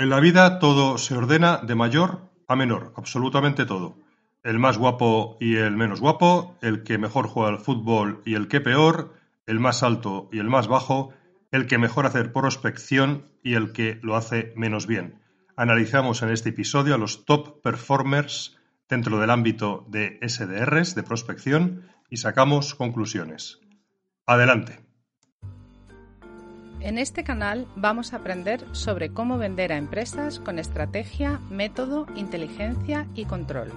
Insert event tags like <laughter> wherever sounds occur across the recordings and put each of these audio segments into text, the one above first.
En la vida todo se ordena de mayor a menor, absolutamente todo. El más guapo y el menos guapo, el que mejor juega al fútbol y el que peor, el más alto y el más bajo, el que mejor hace prospección y el que lo hace menos bien. Analizamos en este episodio a los top performers dentro del ámbito de SDRs, de prospección, y sacamos conclusiones. Adelante. En este canal vamos a aprender sobre cómo vender a empresas con estrategia, método, inteligencia y control.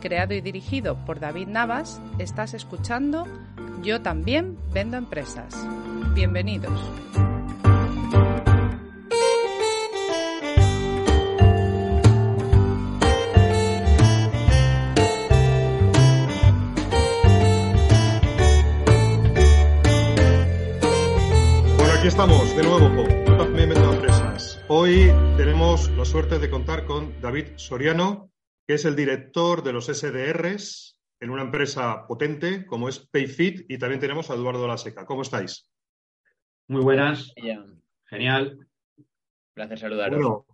Creado y dirigido por David Navas, estás escuchando Yo también vendo empresas. Bienvenidos. Aquí estamos de nuevo Yo también vendo empresas. Hoy tenemos la suerte de contar con David Soriano, que es el director de los SDRs en una empresa potente como es Payfit, y también tenemos a Eduardo Laseca. ¿Cómo estáis? Muy buenas. Genial. Placer saludaros.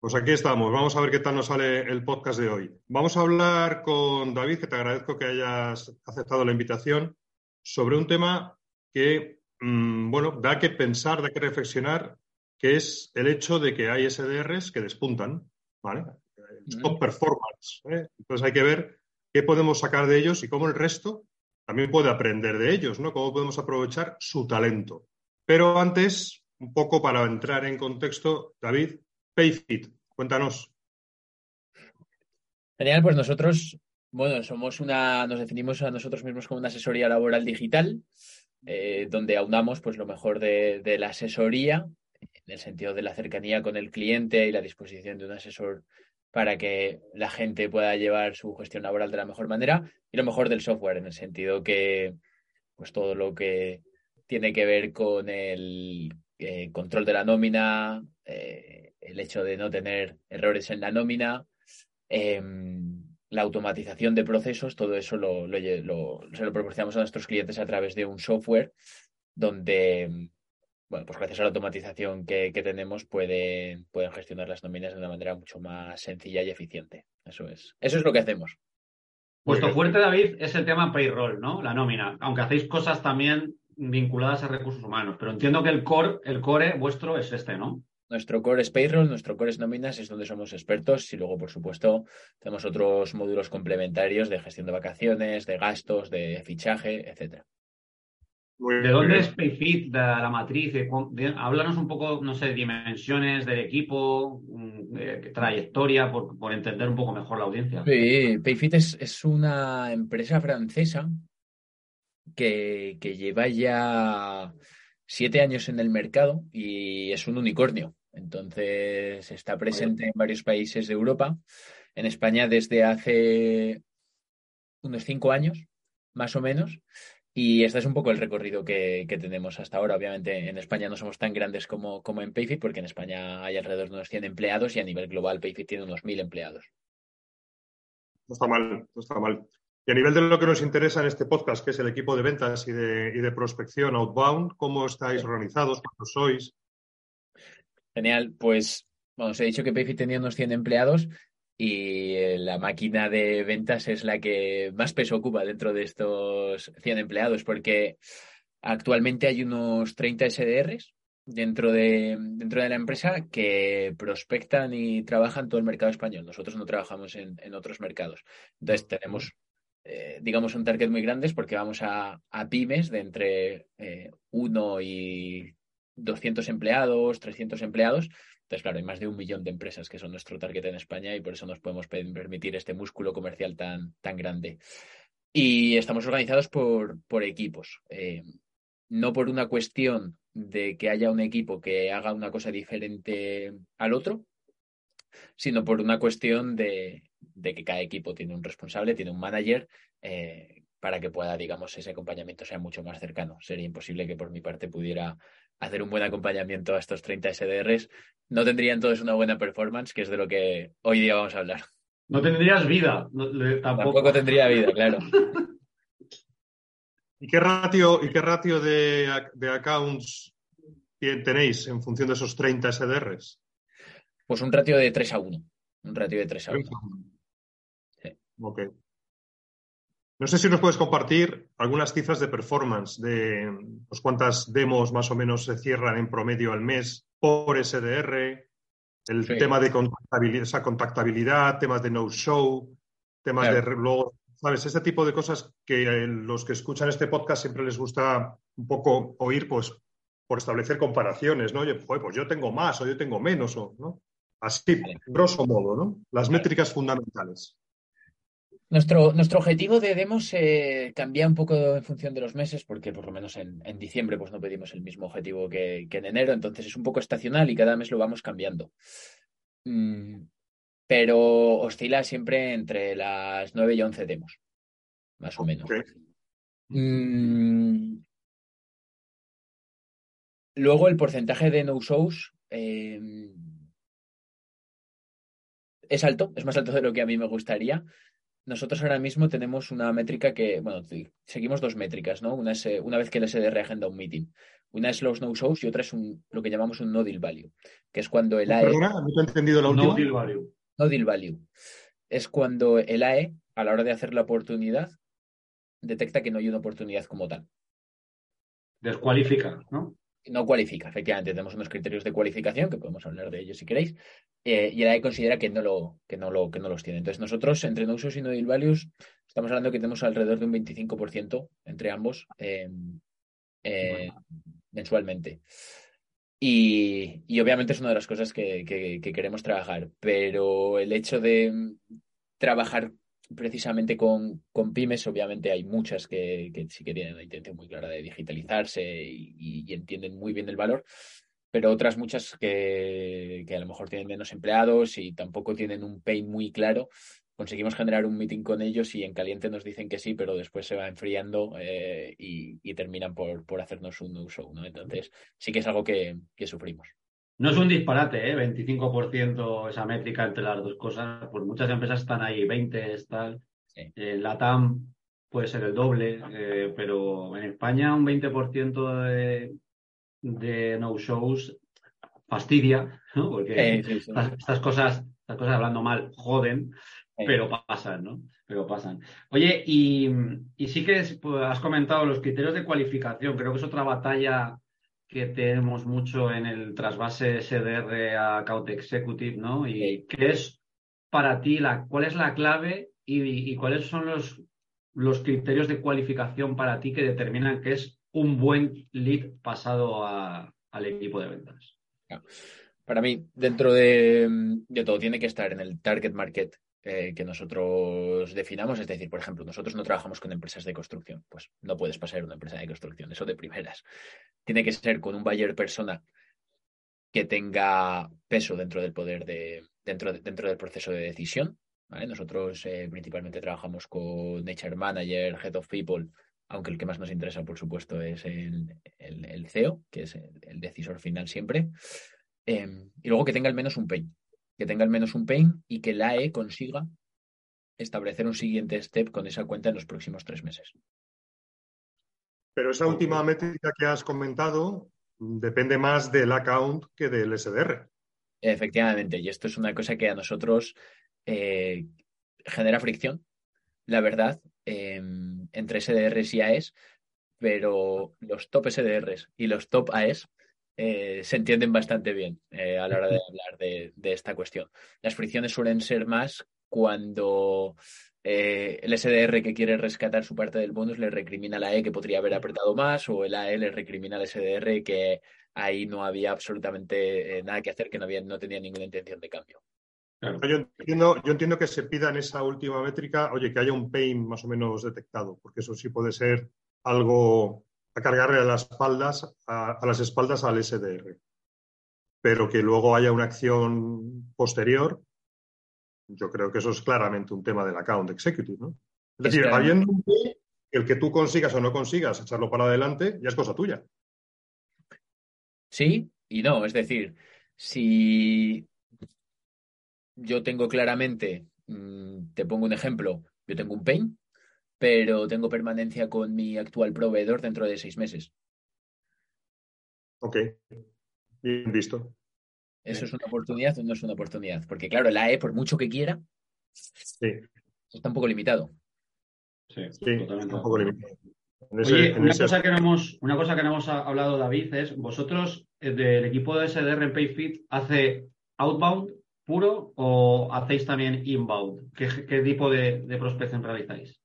pues aquí estamos. Vamos a ver qué tal nos sale el podcast de hoy. Vamos a hablar con David, que te agradezco que hayas aceptado la invitación, sobre un tema que Mm, bueno, da que pensar, da que reflexionar, que es el hecho de que hay SDRs que despuntan, ¿vale? Top performance. ¿eh? Entonces hay que ver qué podemos sacar de ellos y cómo el resto también puede aprender de ellos, ¿no? Cómo podemos aprovechar su talento. Pero antes, un poco para entrar en contexto, David, Payfit, cuéntanos. Genial, pues nosotros, bueno, somos una, nos definimos a nosotros mismos como una asesoría laboral digital. Eh, donde aunamos pues, lo mejor de, la asesoría, en el sentido de la cercanía con el cliente y la disposición de un asesor para que la gente pueda llevar su gestión laboral de la mejor manera, y lo mejor del software, en el sentido que pues todo lo que tiene que ver con el eh, control de la nómina, eh, el hecho de no tener errores en la nómina, em, la automatización de procesos, todo eso lo, se lo proporcionamos a nuestros clientes a través de un software donde, bueno, pues gracias a la automatización que, tenemos pueden, pueden gestionar las nóminas de una manera mucho más sencilla y eficiente. Eso es, eso es lo que hacemos. Vuestro fuerte, David, es el tema payroll, ¿no? La nómina. Aunque hacéis cosas también vinculadas a recursos humanos. Pero entiendo que el core, el core vuestro es este, ¿no? Nuestro core es payroll, nuestro core es nóminas, es donde somos expertos y luego, por supuesto, tenemos otros módulos complementarios de gestión de vacaciones, de gastos, de fichaje, etcétera. ¿De dónde es Payfit, de la matriz? Háblanos un poco, no sé, dimensiones del equipo, mm, trayectoria, por, entender un poco mejor la audiencia. Sí, Payfit es, una empresa francesa que, que lleva ya siete años en el mercado y es un unicornio. Entonces está presente en varios países de Europa. En España desde hace unos cinco años, más o menos. Y este es un poco el recorrido que, tenemos hasta ahora. Obviamente en España no somos tan grandes como, como en Payfit, porque en España hay alrededor de unos 100 empleados y a nivel global Payfit tiene unos 1.000 empleados. No está mal, no está mal. Y a nivel de lo que nos interesa en este podcast, que es el equipo de ventas y de, prospección outbound, ¿cómo estáis organizados? ¿Cuántos sois? Genial, pues bueno, os he dicho que Payfit tenía unos 100 empleados y eh, la máquina de ventas es la que más peso ocupa dentro de estos 100 empleados porque actualmente hay unos 30 SDRs dentro de, dentro de la empresa que prospectan y trabajan todo el mercado español. Nosotros no trabajamos en, en otros mercados. Entonces tenemos eh, digamos, un target muy grandes porque vamos a, pymes de entre eh, 1 y 200 empleados, 300 empleados. Entonces, claro, hay más de un millón de empresas que son nuestro target en España y por eso nos podemos permitir este músculo comercial tan, tan grande. Y estamos organizados por, por equipos. Eh, no por una cuestión de que haya un equipo que haga una cosa diferente al otro, sino por una cuestión de, de que cada equipo tiene un responsable, tiene un manager, eh, para que pueda, digamos, ese acompañamiento sea mucho más cercano. Sería imposible que por mi parte pudiera hacer un buen acompañamiento a estos 30 SDRs. No tendrían todos una buena performance, que es de lo que hoy día vamos a hablar. No tendrías vida. tampoco. tendría vida, claro. <laughs> ¿Y qué ratio, y qué ratio de, de accounts tenéis en función de esos 30 SDRs? Pues un ratio de 3 a 1. Un ratio de 3 a 1. Sí. Ok. No sé si nos puedes compartir algunas cifras de performance, de pues, cuántas demos más o menos se cierran en promedio al mes por SDR, el tema de contactabilidad, esa contactabilidad, temas de no-show, temas de luego, ¿sabes? Ese tipo de cosas que los que escuchan este podcast siempre les gusta un poco oír, pues, por establecer comparaciones, ¿no? Oye, pues yo tengo más o yo tengo menos, o, ¿no? Así, grosso modo, ¿no? Las métricas fundamentales. Nuestro, nuestro objetivo de demos eh, cambia un poco en función de los meses, porque por lo menos en, diciembre pues no pedimos el mismo objetivo que, en enero, entonces es un poco estacional y cada mes lo vamos cambiando. Mm, pero oscila siempre entre las 9 y 11 demos, más o menos. Mm, luego el porcentaje de no-shows eh, es alto, es más alto de lo que a mí me gustaría. Nosotros ahora mismo tenemos una métrica que, bueno, seguimos dos métricas, ¿no? Una es eh, una vez que el SDR agenda un meeting. Una es los no-shows y otra es un, lo que llamamos un no-deal value, que es cuando el AE... Perdona, no he entendido la última. No-deal value. No-deal value. Es cuando el AE, a la hora de hacer la oportunidad, detecta que no hay una oportunidad como tal. Descualifica, ¿no? No cualifica, efectivamente. Tenemos unos criterios de cualificación, que podemos hablar de ellos si queréis, eh, y el considera que no, lo, que, no lo, que no los tiene. Entonces, nosotros, entre no usos y no deal values, estamos hablando que tenemos alrededor de un 25% entre ambos eh, eh, mensualmente. Y, y, obviamente es una de las cosas que, que queremos trabajar, pero el hecho de trabajar precisamente con, con, pymes, obviamente hay muchas que, sí que tienen una intención muy clara de digitalizarse y, entienden muy bien el valor, pero otras muchas que, a lo mejor tienen menos empleados y tampoco tienen un pain muy claro. Conseguimos generar un meeting con ellos y en caliente nos dicen que sí, pero después se va enfriando eh, y, terminan por, por hacernos un uso. ¿no? Entonces, sí que es algo que sufrimos. No es un disparate, ¿eh? 25% esa métrica entre las dos cosas. Pues muchas empresas están ahí, 20 tal. Eh, la TAM puede ser el doble, eh, pero en España un 20% de, de no-shows fastidia, ¿no? Porque Estas, cosas, estas cosas hablando mal, joden, pero pasan, ¿no? Pero pasan. Oye, y, y sí que pues, has comentado los criterios de cualificación. Creo que es otra batalla que tenemos mucho en el trasvase SDR a Account Executive, ¿no? Y qué es para ti, la, cuál es la clave y, cuáles son los, los criterios de cualificación para ti que determinan que es un buen lead pasado al equipo de ventas. Para mí, dentro de, de, todo, tiene que estar en el target market eh, que nosotros definamos. Es decir, por ejemplo, nosotros no trabajamos con empresas de construcción. Pues no puedes pasar una empresa de construcción, eso de primeras. Tiene que ser con un buyer persona que tenga peso dentro del poder de, dentro, dentro del proceso de decisión. Nosotros eh, principalmente trabajamos con HR Manager, Head of People, aunque el que más nos interesa, por supuesto, es el, el, CEO, que es el, decisor final siempre. Em, y luego que tenga al menos un pain que tenga al menos un pain y que la E consiga establecer un siguiente step con esa cuenta en los próximos tres meses. Pero esa última métrica que has comentado depende más del account que del SDR. Efectivamente, y esto es una cosa que a nosotros eh, genera fricción, la verdad, em, entre SDRs y AES, pero los top SDRs y los top AES eh, se entienden bastante bien eh, a la hora de hablar de, esta cuestión. Las fricciones suelen ser más cuando eh, el SDR que quiere rescatar su parte del bonus le recrimina a la E que podría haber apretado más o el AE le recrimina al SDR que ahí no había absolutamente nada que hacer, que no, había, no tenía ninguna intención de cambio. Yo, entiendo, yo entiendo que se pida en esa última métrica, oye, que haya un pain más o menos detectado, porque eso sí puede ser algo a cargarle a las espaldas, a, las espaldas al SDR. Pero que luego haya una acción posterior, yo creo que eso es claramente un tema del account executive, ¿no? Es decir, habiendo un el que tú consigas o no consigas echarlo para adelante, ya es cosa tuya. Sí y no, es decir, si yo tengo claramente, mm, te pongo un ejemplo, yo tengo un pain, pero tengo permanencia con mi actual proveedor dentro de seis meses. Ok, bien visto. ¿Eso es una oportunidad o no es una oportunidad? Porque claro, el AE, por mucho que quiera, está un poco limitado. Sí, totalmente. Un poco limitado. Oye, una, cosa que no hemos, una cosa que no hemos hablado, David, es vosotros eh, del equipo de SDR en PayFit hace outbound puro o hacéis también inbound? ¿Qué, tipo de, de, prospección realizáis?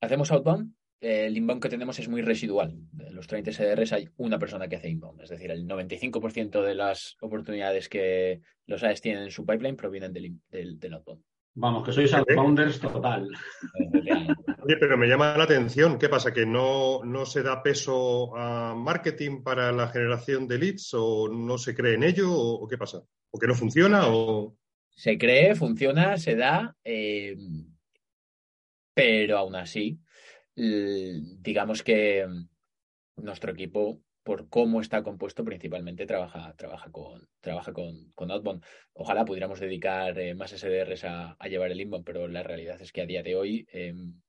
Hacemos outbound. El inbound que tenemos es muy residual. De los 30 SDRs hay una persona que hace inbound. Es decir, el 95% de las oportunidades que los AES tienen en su pipeline provienen del, del outbound. Vamos, que sois outbounders total. <laughs> Oye, pero me llama la atención. ¿Qué pasa? ¿Que no, no se da peso a marketing para la generación de leads o no se cree en ello o, qué pasa? ¿O que no funciona o...? Se cree, funciona, se da, eh, pero aún así, digamos que nuestro equipo por cómo está compuesto, principalmente trabaja, trabaja, con, trabaja con, con Outbound. Ojalá pudiéramos dedicar eh, más SDRs a, llevar el inbound, pero la realidad es que a día de hoy, em,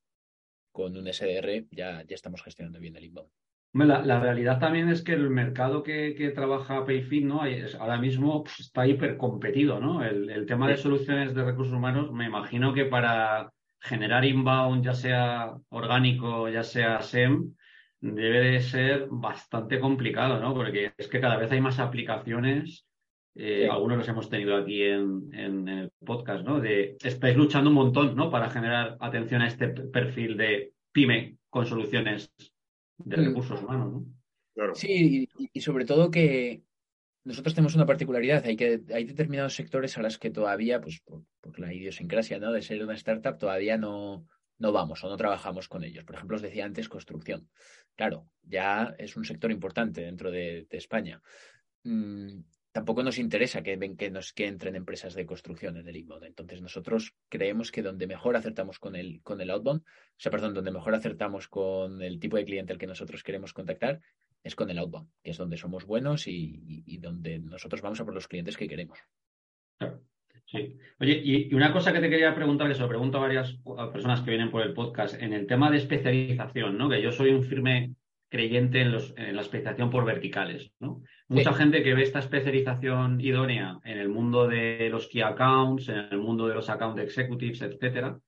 con un SDR, ya, ya estamos gestionando bien el inbound. La, la, realidad también es que el mercado que, que trabaja Payfit ¿no? ahora mismo pues, está hipercompetido. ¿no? El, el tema de soluciones de recursos humanos, me imagino que para generar inbound, ya sea orgánico, ya sea SEM, debe de ser bastante complicado, ¿no? Porque es que cada vez hay más aplicaciones. Eh, algunos los hemos tenido aquí en, el podcast, ¿no? De estáis luchando un montón, ¿no? Para generar atención a este perfil de pyme con soluciones de mm. recursos humanos, ¿no? Claro. Sí, y, sobre todo que nosotros tenemos una particularidad, hay que hay determinados sectores a los que todavía, pues por, la idiosincrasia. De ser una startup, todavía no, no vamos o no trabajamos con ellos. Por ejemplo, os decía antes construcción. Claro, ya es un sector importante dentro de, España. Mm, tampoco nos interesa que, que, nos, que entren empresas de construcción en el inbound. Entonces, nosotros creemos que donde mejor acertamos con el, con el outbound, o sea, perdón, donde mejor acertamos con el tipo de cliente al que nosotros queremos contactar, es con el outbound, que es donde somos buenos y, donde nosotros vamos a por los clientes que queremos. Sí. Oye, y, una cosa que te quería preguntar, que se lo pregunto a varias personas que vienen por el podcast, en el tema de especialización, ¿no? Que yo soy un firme creyente en, los, en la especialización por verticales, ¿no? Mucha gente que ve esta especialización idónea en el mundo de los key accounts, en el mundo de los account executives, etcétera,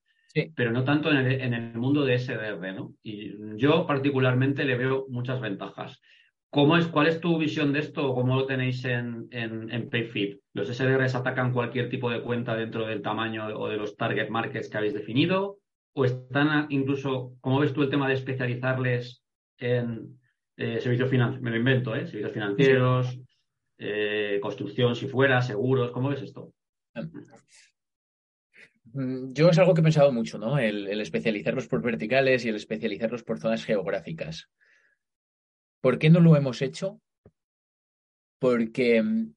pero no tanto en el, en el mundo de SDR, ¿no? Y yo particularmente le veo muchas ventajas. ¿Cómo es, ¿Cuál es tu visión de esto o cómo lo tenéis en, en, PayFit? ¿Los SDRs atacan cualquier tipo de cuenta dentro del tamaño o de los target markets que habéis definido? ¿O están incluso, cómo ves tú el tema de especializarles en eh, servicios financieros? Me lo invento, ¿eh? Servicios financieros, eh, construcción, si fuera, seguros. ¿Cómo ves esto? Mm, yo es algo que he pensado mucho, ¿no? el especializarlos por verticales y el especializarlos por zonas geográficas. ¿Por qué no lo hemos hecho? Porque mm,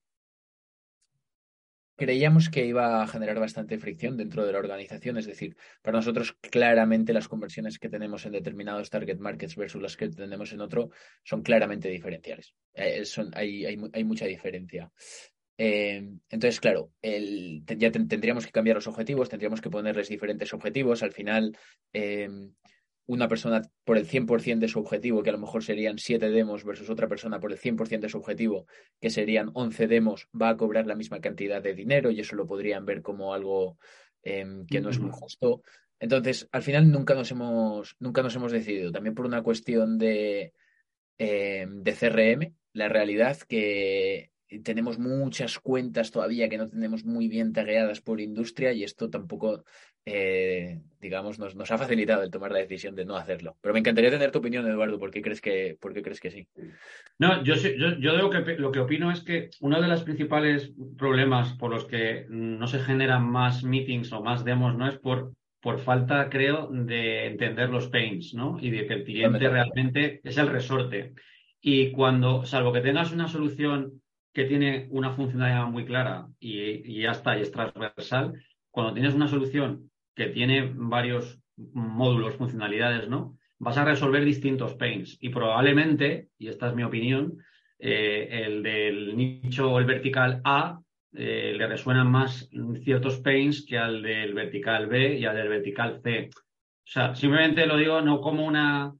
creíamos que iba a generar bastante fricción dentro de la organización, es decir, para nosotros claramente las conversiones que tenemos en determinados target markets versus las que tenemos en otro son claramente diferenciales. Eh, hay, mucha diferencia. Eh, entonces, claro, ya tendríamos que cambiar los objetivos, tendríamos que ponerles diferentes objetivos. Al final, eh, una persona por el 100% de su objetivo, que a lo mejor serían 7 demos, versus otra persona por el 100% de su objetivo, que serían 11 demos, va a cobrar la misma cantidad de dinero y eso lo podrían ver como algo em, que no es muy justo. Entonces, al final nunca nos hemos, nunca nos hemos decidido, también por una cuestión de, em, de CRM, la realidad que tenemos muchas cuentas todavía que no tenemos muy bien tagueadas por industria y esto tampoco, eh, digamos, nos, nos, ha facilitado el tomar la decisión de no hacerlo. Pero me encantaría tener tu opinión, Eduardo, ¿por qué crees que, por qué crees que sí? No, yo, yo, yo que, lo que opino es que uno de los principales problemas por los que no se generan más meetings o más demos no es por, por falta, creo, de entender los pains, ¿no? Y de que el cliente realmente es el resorte. Y cuando, salvo que tengas una solución que tiene una funcionalidad muy clara y, ya está, y es transversal, cuando tienes una solución que tiene varios módulos, funcionalidades, ¿no? Vas a resolver distintos pains y probablemente, y esta es mi opinión, eh, el del nicho o el vertical A eh, le resuenan más ciertos pains que al del vertical B y al del vertical C. O sea, simplemente lo digo no como una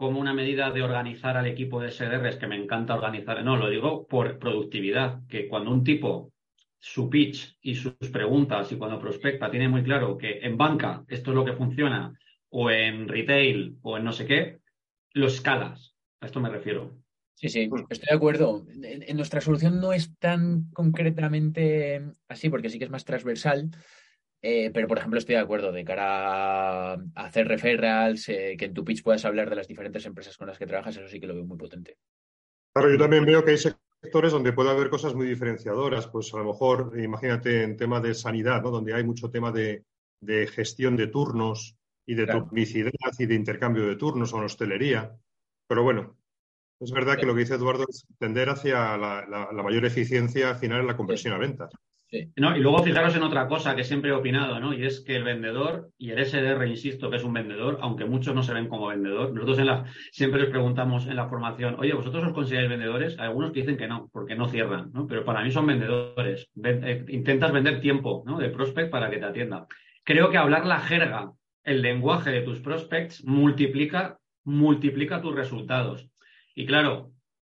como una medida de organizar al equipo de SDRs, que me encanta organizar, no, lo digo por productividad, que cuando un tipo su pitch y sus preguntas y cuando prospecta tiene muy claro que en banca esto es lo que funciona o en retail o en no sé qué, lo escalas. A esto me refiero. Sí, sí, estoy de acuerdo. En, nuestra solución no es tan concretamente así, porque sí que es más transversal, eh, pero por ejemplo estoy de acuerdo de cara a hacer referrals, eh, que en tu pitch puedas hablar de las diferentes empresas con las que trabajas, eso sí que lo veo muy potente. Claro, yo también veo que hay sectores donde puede haber cosas muy diferenciadoras, pues a lo mejor, imagínate en tema de sanidad, ¿no? donde hay mucho tema de, gestión de turnos y de publicidad y de intercambio de turnos o en hostelería. Pero bueno, es verdad que lo que dice Eduardo es tender hacia la, mayor eficiencia final en la conversión a ventas. No, y luego fijaros en otra cosa que siempre he opinado, ¿no? Y es que el vendedor, y el SDR, insisto, que es un vendedor, aunque muchos no se ven como vendedor, nosotros en la, siempre les preguntamos en la formación, oye, ¿vosotros os consideráis vendedores? Hay algunos que dicen que no, porque no cierran, ¿no? Pero para mí son vendedores. Eh, intentas vender tiempo, ¿no? De prospect para que te atienda. Creo que hablar la jerga, el lenguaje de tus prospects, multiplica, multiplica tus resultados. Y claro,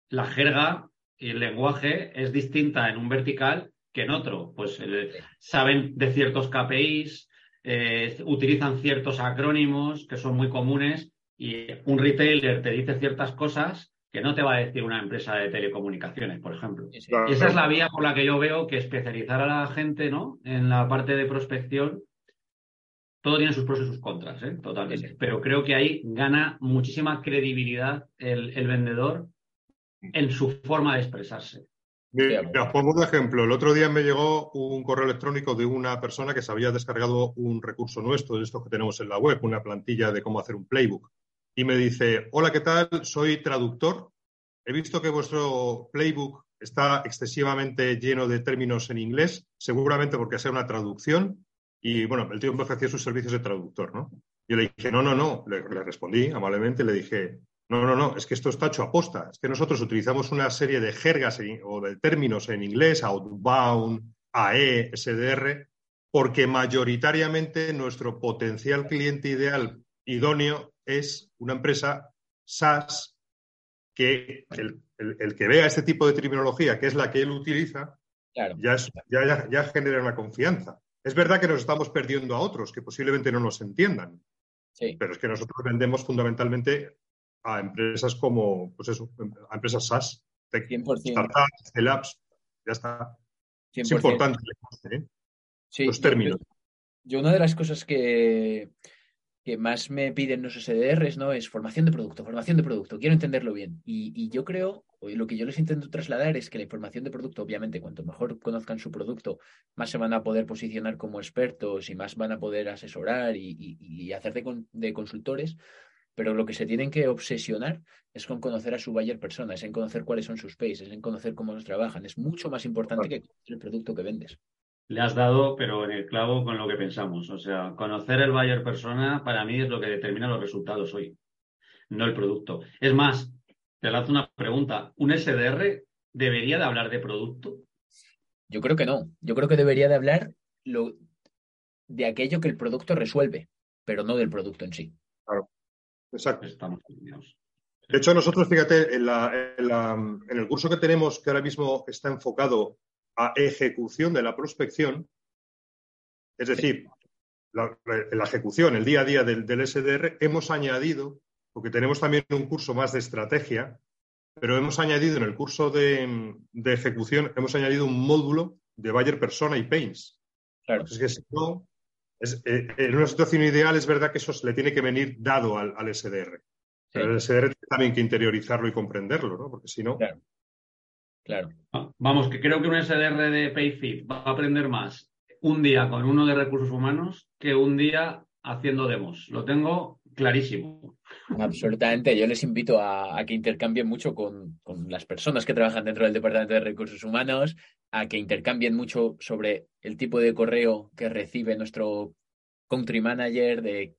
la jerga y el lenguaje es distinta en un vertical que en otro. Pues eh, saben de ciertos KPIs, eh, utilizan ciertos acrónimos que son muy comunes y un retailer te dice ciertas cosas que no te va a decir una empresa de telecomunicaciones, por ejemplo. Esa es la vía por la que yo veo que especializar a la gente ¿no? en la parte de prospección, todo tiene sus pros y sus contras, ¿eh? totalmente. Pero creo que ahí gana muchísima credibilidad el vendedor en su forma de expresarse. Mira, os pongo un ejemplo. El otro día me llegó un correo electrónico de una persona que se había descargado un recurso nuestro, de estos que tenemos en la web, una plantilla de cómo hacer un playbook. Y me dice, hola, ¿qué tal? Soy traductor. He visto que vuestro playbook está excesivamente lleno de términos en inglés, seguramente porque sea una traducción. Y bueno, el tío me ofreció sus servicios de traductor, ¿no? Yo le dije, no, no, no. Le, le respondí amablemente, le dije, no, no, no, es que esto está hecho a posta. Es que nosotros utilizamos una serie de jergas o de términos en inglés, outbound, AE, SDR, porque mayoritariamente nuestro potencial cliente ideal idóneo es una empresa SaaS que el, que vea este tipo de terminología, que es la que él utiliza, ya, ya, genera una confianza. Es verdad que nos estamos perdiendo a otros que posiblemente no nos entiendan, pero es que nosotros vendemos fundamentalmente a empresas como, pues eso, a empresas SaaS, startups, startups, ya está. Es importante ¿eh? los términos. Yo, una de las cosas que, que más me piden los SDRs ¿no? es formación de producto, formación de producto, quiero entenderlo bien. Y, y yo creo, lo que yo les intento trasladar es que la información de producto, obviamente, cuanto mejor conozcan su producto, más se van a poder posicionar como expertos y más van a poder asesorar y, y, hacer de, de consultores, pero lo que se tienen que obsesionar es con conocer a su buyer persona, es en conocer cuáles son sus paces, es en conocer cómo nos trabajan. Es mucho más importante que el producto que vendes. Le has dado, pero en el clavo con lo que pensamos. O sea, conocer el buyer persona para mí es lo que determina los resultados hoy, no el producto. Es más, te lanzo una pregunta. ¿Un SDR debería de hablar de producto? Yo creo que no. Yo creo que debería de hablar lo, de aquello que el producto resuelve, pero no del producto en sí. Exacto. Estamos de hecho, nosotros, fíjate, en, el curso que tenemos, que ahora mismo está enfocado a ejecución de la prospección, es decir, la, ejecución, el día a día del, SDR, hemos añadido, porque tenemos también un curso más de estrategia, pero hemos añadido en el curso de, ejecución, hemos añadido un módulo de Bayer Persona y Pains. Claro. Es que si no, eh, en una situación ideal es verdad que eso le tiene que venir dado al, SDR. Pero el SDR tiene también que interiorizarlo y comprenderlo, ¿no? Porque si no. Claro. Ah, vamos, que creo que un SDR de PayFit va a aprender más un día con uno de recursos humanos que un día haciendo demos. Lo tengo clarísimo. Absolutamente. Yo les invito a, que intercambien mucho con, con, las personas que trabajan dentro del Departamento de Recursos Humanos, a que intercambien mucho sobre el tipo de correo que recibe nuestro country manager, de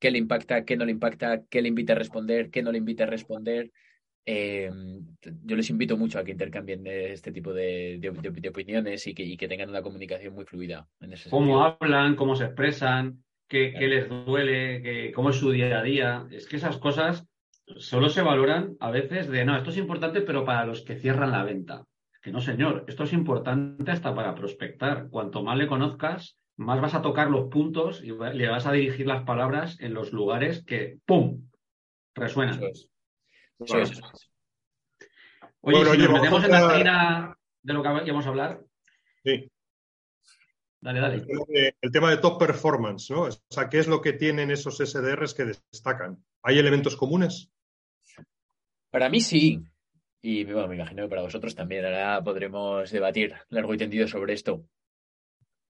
qué le impacta, qué no le impacta, qué le invita a responder, qué no le invita a responder. Eh, yo les invito mucho a que intercambien este tipo de, de, opiniones y que, y que, tengan una comunicación muy fluida. En ese cómo hablan, cómo se expresan, qué, les duele, cómo es su día a día. Es que esas cosas solo se valoran a veces de, no, esto es importante, pero para los que cierran la venta. Que no, señor, esto es importante hasta para prospectar. Cuanto más le conozcas, más vas a tocar los puntos y le vas a dirigir las palabras en los lugares que, ¡pum!, resuenan. Oye, si nos metemos en la esquina de lo que íbamos a hablar. Sí. Dale, dale. El tema, de, top performance, ¿no? O sea, ¿qué es lo que tienen esos SDRs que destacan? ¿Hay elementos comunes? Para mí sí. Y bueno, me imagino que para vosotros también. Ahora podremos debatir largo y tendido sobre esto.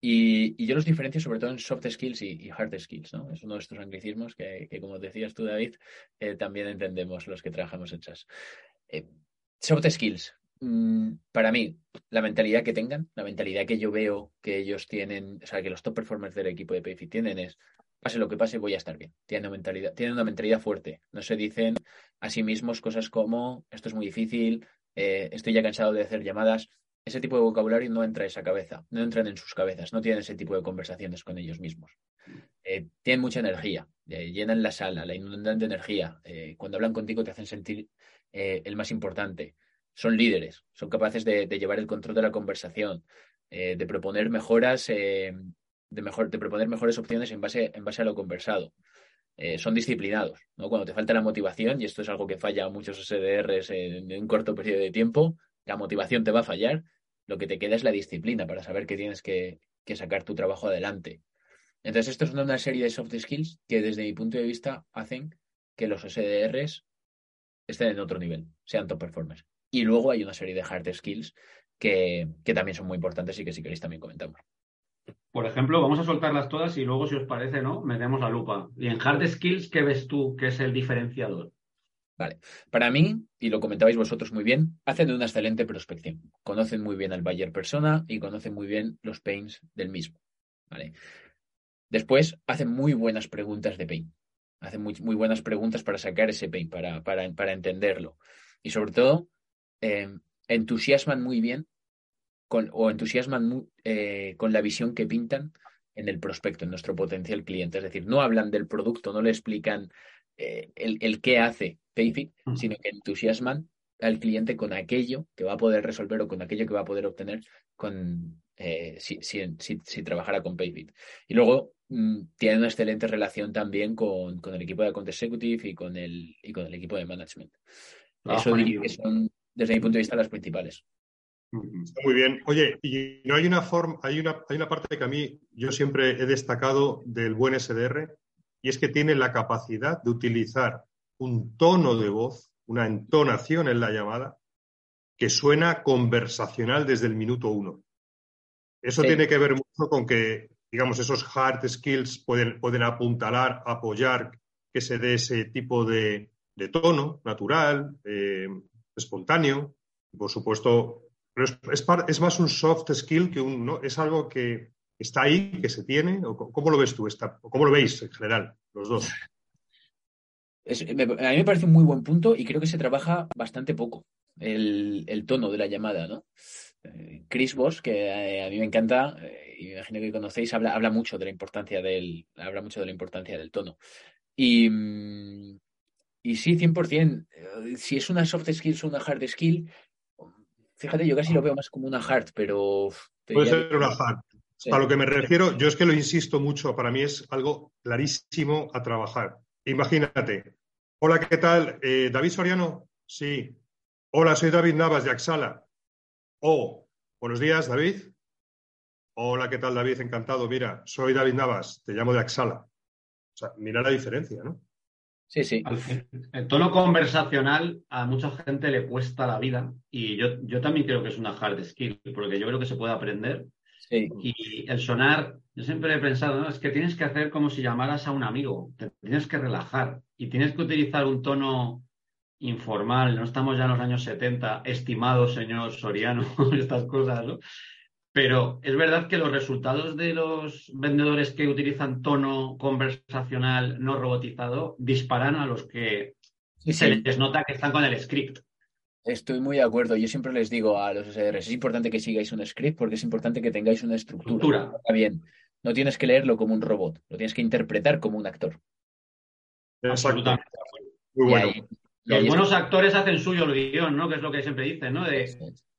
Y, yo los diferencio sobre todo en soft skills y, hard skills, ¿no? Es uno de estos anglicismos que, como decías tú, David, eh, también entendemos los que trabajamos en SAS. Eh, soft skills, mm, para mí, la mentalidad que tengan, la mentalidad que yo veo que ellos tienen, o sea, que los top performers del equipo de Payfit tienen es, pase lo que pase, voy a estar bien. Tienen una mentalidad, tienen una mentalidad fuerte. No se dicen a sí mismos cosas como, esto es muy difícil, eh, estoy ya cansado de hacer llamadas ese tipo de vocabulario no entra en esa cabeza, no entran en sus cabezas, no tienen ese tipo de conversaciones con ellos mismos. Eh, tienen mucha energía, eh, llenan la sala, la inundan de energía. Cuando hablan contigo te hacen sentir el más importante. Son líderes, son capaces de, llevar el control de la conversación, de proponer mejoras, de, mejor, de proponer mejores opciones en base, a lo conversado. son disciplinados, ¿no? Cuando te falta la motivación, y esto es algo que falla a muchos SDRs en un corto periodo de tiempo, la motivación te va a fallar, lo que te queda es la disciplina para saber que tienes que, sacar tu trabajo adelante. Entonces, esto es una serie de soft skills que desde mi punto de vista hacen que los SDRs estén en otro nivel, sean top performers. Y luego hay una serie de hard skills que, que también son muy importantes y que si queréis también comentamos. Por ejemplo, vamos a soltarlas todas y luego, si os parece, ¿no? Metemos la lupa. Y en hard skills, ¿qué ves tú que es el diferenciador? Vale. Para mí, y lo comentabais vosotros muy bien, hacen una excelente prospección. Conocen muy bien al buyer persona y conocen muy bien los pains del mismo. ¿Vale? Después, hacen muy buenas preguntas de pain. Hacen muy, muy buenas preguntas para sacar ese pain, para, para, para entenderlo. Y sobre todo, eh, entusiasman muy bien con, o entusiasman eh, con la visión que pintan en el prospecto, en nuestro potencial cliente. Es decir, no hablan del producto, no le explican eh, el, el, qué hace Payfit, sino que entusiasman al cliente con aquello que va a poder resolver o con aquello que va a poder obtener con, eh, si, si, trabajara con Payfit. Y luego mm, tiene una excelente relación también con, el equipo de Account Executive y con el, y con el equipo de Management. Ah, Eso diría que son, desde mi punto de vista, las principales. Está muy bien. Oye, y no hay una forma, hay una, hay una parte que a mí yo siempre he destacado del buen SDR, y es que tiene la capacidad de utilizar un tono de voz, una entonación en la llamada, que suena conversacional desde el minuto uno. Eso tiene que ver mucho con que, digamos, esos hard skills pueden, pueden apuntalar, apoyar que se dé ese tipo de, tono natural, eh, espontáneo. Por supuesto, pero es, más un soft skill que un. Es algo que, ¿Está ahí, que se tiene? ¿O ¿Cómo lo ves tú? ¿Cómo lo veis en general, los dos? a mí me parece un muy buen punto y creo que se trabaja bastante poco el, tono de la llamada, ¿no? Eh, Chris Voss, que eh, a, mí me encanta, eh, y me imagino que conocéis, habla, habla mucho de la importancia del, habla mucho de la importancia del tono. Y, mm, y sí, 100%, si es una soft skill o una hard skill, fíjate, yo casi lo veo más como una hard, pero... Puede ser una hard. A lo que me refiero, yo es que lo insisto mucho, para mí es algo clarísimo a trabajar. Imagínate. Hola, ¿qué tal? Eh, ¿David Soriano? Sí. Hola, soy David Navas de Axala. Oh, buenos días, David. Hola, ¿qué tal, David? Encantado. Mira, soy David Navas, te llamo de Axala. O sea, mira la diferencia, ¿no? Sí, sí. El tono conversacional a mucha gente le cuesta la vida y yo, yo también creo que es una hard skill, porque yo creo que se puede aprender y el sonar, yo siempre he pensado, ¿no? es que tienes que hacer como si llamaras a un amigo, te tienes que relajar y tienes que utilizar un tono informal, no estamos ya en los años 70, estimado señor Soriano, <laughs> estas cosas, ¿no? Pero es verdad que los resultados de los vendedores que utilizan tono conversacional no robotizado disparan a los que se les nota que están con el script. Estoy muy de acuerdo. Yo siempre les digo a los SDRs, es importante que sigáis un script porque es importante que tengáis una estructura. Está bien. No tienes que leerlo como un robot, lo tienes que interpretar como un actor. Absolutamente. Muy bueno. Los buenos actores hacen suyo el guion, ¿no? Que es lo que siempre dicen, ¿no?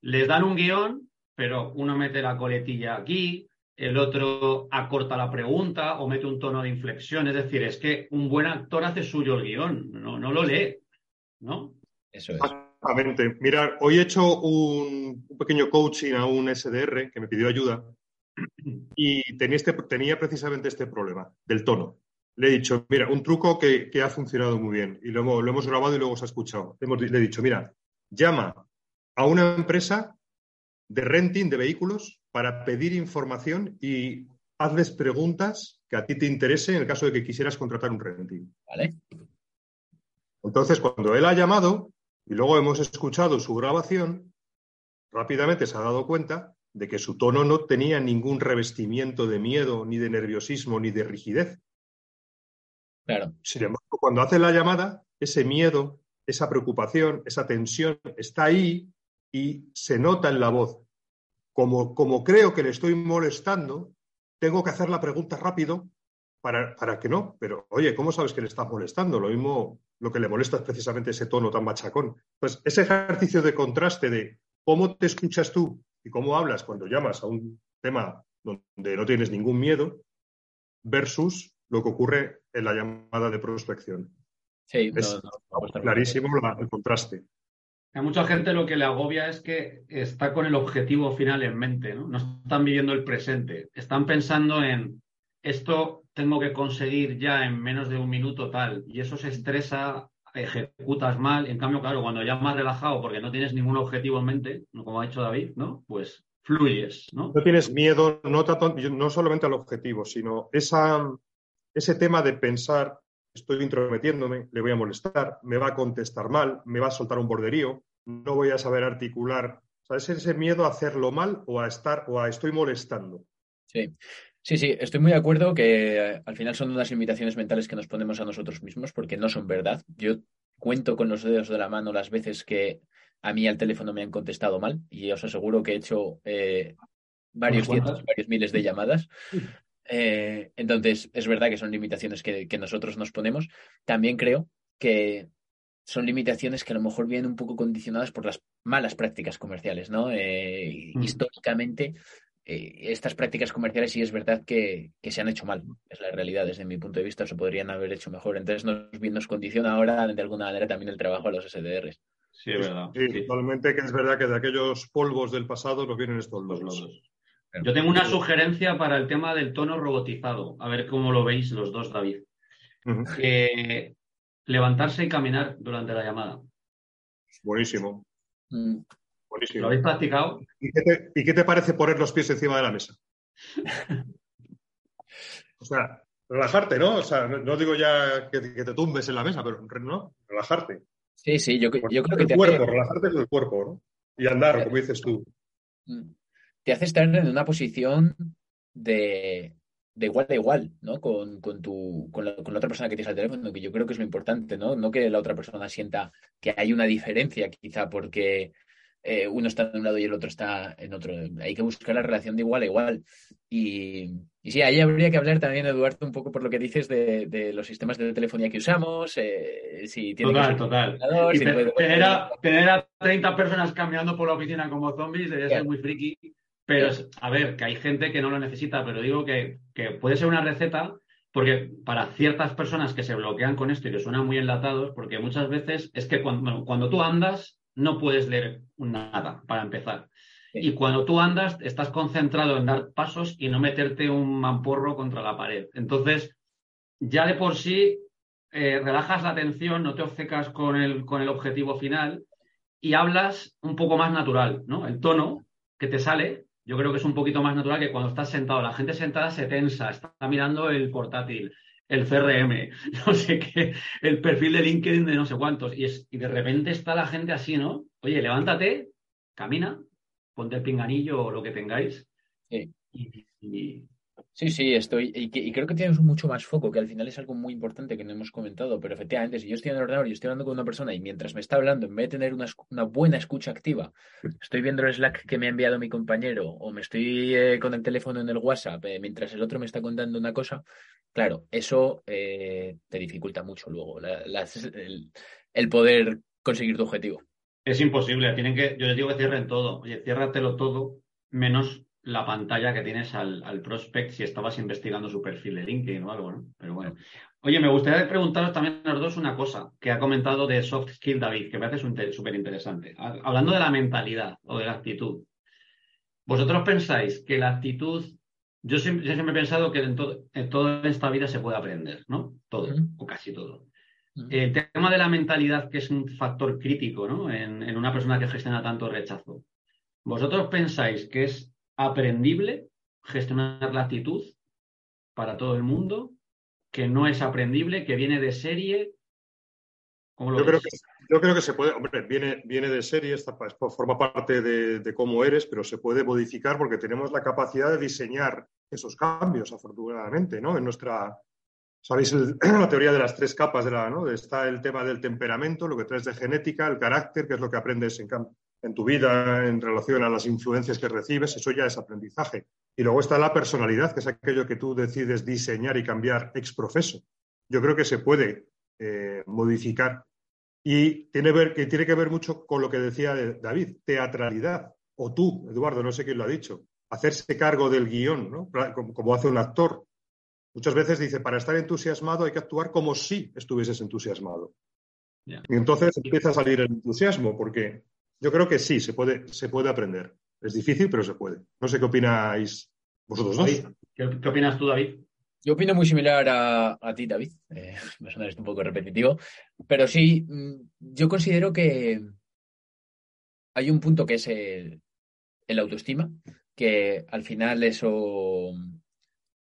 les dan un guion, pero uno mete la coletilla aquí, el otro acorta la pregunta o mete un tono de inflexión. Es decir, es que un buen actor hace suyo el guion, no, no lo lee, ¿no? Eso es. Exactamente. Mira, hoy he hecho un, pequeño coaching a un SDR que me pidió ayuda y tenía, este, tenía precisamente este problema del tono. Le he dicho, mira, un truco que, ha funcionado muy bien y lo lo hemos, grabado y luego se ha escuchado. le he dicho, mira, llama a una empresa de renting de vehículos para pedir información y hazles preguntas que a ti te interesen en el caso de que quisieras contratar un renting. Vale. Entonces, cuando él ha llamado y luego hemos escuchado su grabación, rápidamente se ha dado cuenta de que su tono no tenía ningún revestimiento de miedo, ni de nerviosismo, ni de rigidez. Claro. Sin embargo, cuando hace la llamada, ese miedo, esa preocupación, esa tensión está ahí y se nota en la voz. Como, como creo que le estoy molestando, tengo que hacer la pregunta rápido para, para, que no. Pero, oye, ¿cómo sabes que le estás molestando? Lo mismo, lo que le molesta es precisamente ese tono tan machacón. Pues ese ejercicio de contraste de cómo te escuchas tú y cómo hablas cuando llamas a un tema donde no tienes ningún miedo versus lo que ocurre en la llamada de prospección. Sí, es clarísimo el contraste. A mucha gente lo que le agobia es que está con el objetivo final en mente, ¿no? No están viviendo el presente. Están pensando en esto tengo que conseguir ya en menos de un minuto tal. Y eso se estresa, ejecutas mal. En cambio, claro, cuando ya más relajado porque no tienes ningún objetivo en mente, como ha dicho David, ¿no? Pues fluyes, ¿no? No tienes miedo, no, no solamente al objetivo, sino ese tema de pensar estoy intrometiéndome, le voy a molestar, me va a contestar mal, me va a soltar un borderío, no voy a saber articular. ¿Sabes ese miedo a hacerlo mal o a estar o a estoy molestando? Sí. Sí, sí, estoy muy de acuerdo que eh, al final son unas limitaciones mentales que nos ponemos a nosotros mismos porque no son verdad. Yo cuento con los dedos de la mano las veces que a mí al teléfono me han contestado mal y os aseguro que he hecho eh, varios cientos, varios miles de llamadas <laughs> eh, entonces, es verdad que son limitaciones que, nosotros nos ponemos. También creo que son limitaciones que a lo mejor vienen un poco condicionadas por las malas prácticas comerciales, ¿no? Eh, mm. Históricamente, eh, estas prácticas comerciales sí es verdad que, se han hecho mal, es la realidad, desde mi punto de vista se podrían haber hecho mejor. Entonces nos, nos condiciona ahora de alguna manera también el trabajo a los SDRs. Sí, es verdad. Sí, totalmente que es verdad que de aquellos polvos del pasado nos vienen estos dos. Yo tengo una sugerencia para el tema del tono robotizado. A ver cómo lo veis los dos, David. levantarse y caminar durante la llamada. Buenísimo. Mm. Buenísimo. ¿Lo habéis practicado? ¿Y qué, te, parece poner los pies encima de la mesa? <laughs> o sea, relajarte, ¿no? O sea, no, digo ya que, te tumbes en la mesa, pero no, relajarte. Sí, sí, yo, creo que el te cuerpo, relajarte con el cuerpo, ¿no? Y andar, como dices tú. Mm te hace estar en una posición de, igual a igual, ¿no? Con, tu, con la, otra persona que tienes al teléfono, que yo creo que es lo importante, ¿no? No que la otra persona sienta que hay una diferencia, quizá porque eh, uno está en un lado y el otro está en otro. Hay que buscar la relación de igual a igual. Y, y sí, ahí habría que hablar también, Eduardo, un poco por lo que dices de, los sistemas de telefonía que usamos. Eh, si tiene total, total. tener, a, tener, a, 30 personas caminando por la oficina como zombies debe ser muy friki. Pero, a ver, que hay gente que no lo necesita, pero digo que, puede ser una receta porque para ciertas personas que se bloquean con esto y que suenan muy enlatados, porque muchas veces es que cuando, cuando tú andas no puedes leer nada para empezar. Y cuando tú andas estás concentrado en dar pasos y no meterte un mamporro contra la pared. Entonces, ya de por sí eh, relajas la atención, no te obcecas con el, con el objetivo final y hablas un poco más natural, ¿no? El tono que te sale yo creo que es un poquito más natural que cuando estás sentado. La gente sentada se tensa, está mirando el portátil, el CRM, <laughs> no sé qué, el perfil de LinkedIn de no sé cuántos. Y, es, y de repente está la gente así, ¿no? Oye, levántate, camina, ponte el pinganillo o lo que tengáis. y, Sí, sí, estoy. Y, creo que tienes mucho más foco, que al final es algo muy importante que no hemos comentado. Pero efectivamente, si yo estoy en el ordenador y estoy hablando con una persona y mientras me está hablando, en vez de tener una, buena escucha activa, estoy viendo el Slack que me ha enviado mi compañero o me estoy eh, con el teléfono en el WhatsApp eh, mientras el otro me está contando una cosa, claro, eso eh, te dificulta mucho luego. el poder conseguir tu objetivo. Es imposible, tienen que, yo les digo que cierren todo. Oye, ciérratelo todo, menos la pantalla que tienes al, al, prospect si estabas investigando su perfil de LinkedIn o algo, ¿no? Pero bueno. Oye, me gustaría preguntaros también a los dos una cosa que ha comentado de soft skill David, que me parece súper interesante. Hablando de la mentalidad o de la actitud. ¿Vosotros pensáis que la actitud yo siempre, he pensado que en, toda esta vida se puede aprender, ¿no? Todo, o casi todo. El tema de la mentalidad, que es un factor crítico, ¿no? En, una persona que gestiona tanto rechazo. ¿Vosotros pensáis que es aprendible gestionar la actitud para todo el mundo? ¿Que no es aprendible? ¿Que viene de serie? yo, creo que, yo, creo que, se puede, hombre, viene, viene de serie, esta, forma parte de, cómo eres, pero se puede modificar porque tenemos la capacidad de diseñar esos cambios, afortunadamente, ¿no? En nuestra, sabéis <clears throat> la teoría de las tres capas de la, ¿no? Está el tema del temperamento, lo que traes de genética, el carácter, que es lo que aprendes en, en tu vida en relación a las influencias que recibes, eso ya es aprendizaje. Y luego está la personalidad, que es aquello que tú decides diseñar y cambiar ex profeso. Yo creo que se puede eh, modificar y tiene, ver, que tiene que ver mucho con lo que decía David, teatralidad. O tú, Eduardo, no sé quién lo ha dicho, hacerse cargo del guion, ¿no? como, hace un actor. Muchas veces dice, para estar entusiasmado hay que actuar como si estuvieses entusiasmado. Y entonces empieza a salir el entusiasmo, porque yo creo que sí, se puede, se puede aprender. Es difícil, pero se puede. No sé qué opináis vosotros dos. ¿Qué, qué opinas tú, David? Yo opino muy similar a, ti, David. Eh, me suena esto un poco repetitivo. Pero sí, mm, yo considero que hay un punto que es el, autoestima, que al final eso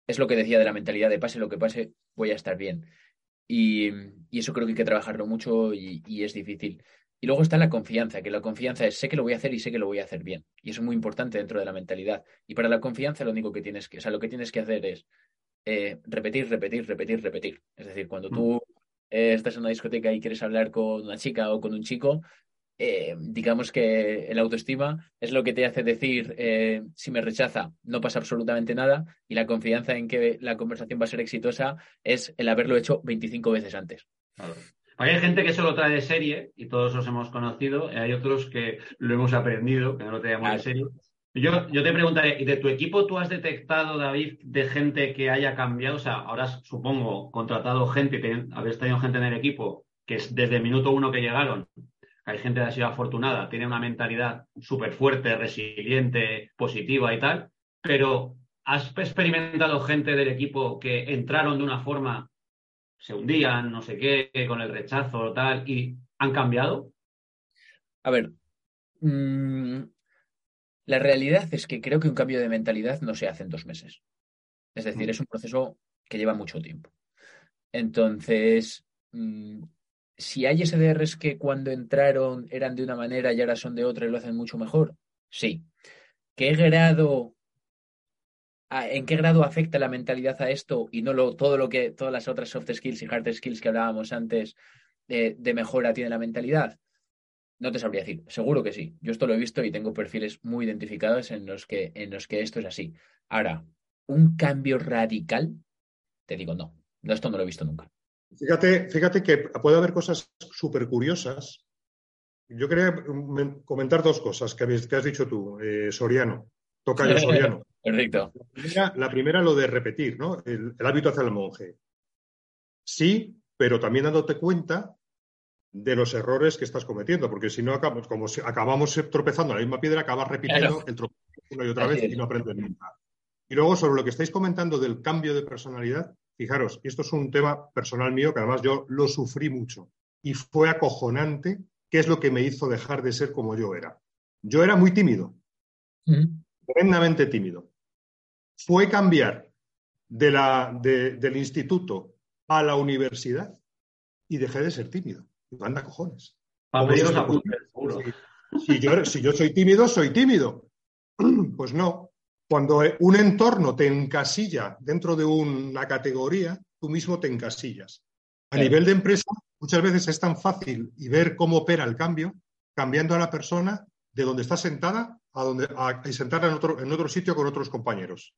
es lo que decía de la mentalidad de pase lo que pase, voy a estar bien. Y, eso creo que hay que trabajarlo mucho y, y, es difícil. Y luego está la confianza, que la confianza es sé que lo voy a hacer y sé que lo voy a hacer bien. Y eso es muy importante dentro de la mentalidad. Y para la confianza lo único que tienes que, o sea, lo que tienes que hacer es eh, repetir, repetir, repetir, repetir. Es decir, cuando tú eh, estás en una discoteca y quieres hablar con una chica o con un chico, eh, digamos que el autoestima es lo que te hace decir, si me rechaza, no pasa absolutamente nada, y la confianza en que la conversación va a ser exitosa es el haberlo hecho 25 veces antes. Hay gente que solo trae de serie, y todos los hemos conocido, y hay otros que lo hemos aprendido, que no lo tenemos de serie. Yo, yo te preguntaré, ¿y de tu equipo tú has detectado, David, de gente que haya cambiado? O sea, ahora supongo contratado gente, habéis tenido gente en el equipo que es desde el minuto uno que llegaron, hay gente que ha sido afortunada, tiene una mentalidad súper fuerte, resiliente, positiva y tal, pero ¿has experimentado gente del equipo que entraron de una forma, se hundían, no sé qué, con el rechazo o tal, y han cambiado? A ver, mmm la realidad es que creo que un cambio de mentalidad no se hace en dos meses. Es decir, mm. es un proceso que lleva mucho tiempo. Entonces, mm, si hay SDRs que cuando entraron eran de una manera y ahora son de otra y lo hacen mucho mejor, sí. ¿Qué grado, en qué grado afecta la mentalidad a esto y no lo, todo lo que, todas las otras soft skills y hard skills que hablábamos antes eh, de mejora tiene la mentalidad? No te sabría decir, seguro que sí. Yo esto lo he visto y tengo perfiles muy identificados en los que, en los que esto es así. Ahora, un cambio radical, te digo no. no esto no lo he visto nunca. Fíjate, fíjate que puede haber cosas súper curiosas. Yo quería comentar dos cosas que, has dicho tú, eh, Soriano. Toca yo <laughs> Soriano. Perfecto. La primera, lo de repetir, ¿no? El, el hábito hacia el monje. Sí, pero también dándote cuenta de los errores que estás cometiendo, porque si no acabamos, como si acabamos tropezando en la misma piedra, acabas repitiendo el tropiezo una y otra vez y no aprendes nunca. Y luego, sobre lo que estáis comentando del cambio de personalidad, fijaros, esto es un tema personal mío que además yo lo sufrí mucho y fue acojonante, qué es lo que me hizo dejar de ser como yo era. Yo era muy tímido, tremendamente tímido. Fue cambiar de la, del instituto a la universidad y dejé de ser tímido. Manda cojones. Si, yo, si yo soy tímido, soy tímido. <clears throat> Pues no. Cuando un entorno te encasilla dentro de una categoría, tú mismo te encasillas. A nivel de empresa, muchas veces es tan fácil y ver cómo opera el cambio, cambiando a la persona de donde está sentada a, donde, y sentarla en otro, en otro sitio con otros compañeros.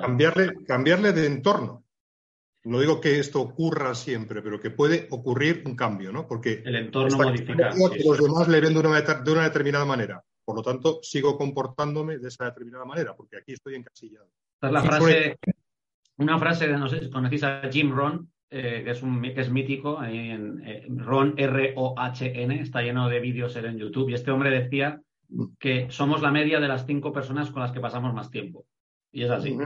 Cambiarle, cambiarle de entorno. no digo que esto ocurra siempre, pero que puede ocurrir un cambio, ¿no? Porque el entorno modifica. Que los demás le ven de una, de una, determinada manera. Por lo tanto, sigo comportándome de esa determinada manera, porque aquí estoy encasillado. Esta es la frase, una frase, no sé si conocéis a Jim Ron, eh, que, es un, que es mítico, ahí en, eh, Ron, R-O-H-N, está lleno de vídeos en YouTube, y este hombre decía que somos la media de las cinco personas con las que pasamos más tiempo. Y es así.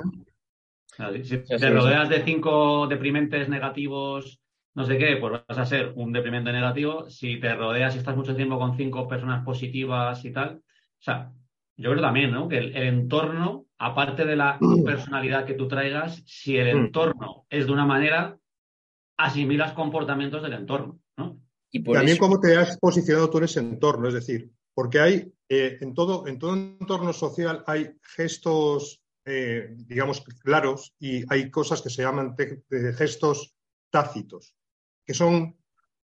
Si te rodeas de cinco deprimentes negativos, no sé qué, pues vas a ser un deprimente negativo. Si te rodeas y estás mucho tiempo con cinco personas positivas y tal. O sea, yo creo también, ¿no? Que el, entorno, aparte de la personalidad que tú traigas, si el entorno es de una manera, asimilas comportamientos del entorno, ¿no? Y también cómo te has posicionado tú en ese entorno, es decir, porque hay eh, en todo en todo entorno social hay gestos eh, digamos, claros y hay cosas que se llaman gestos tácitos, que son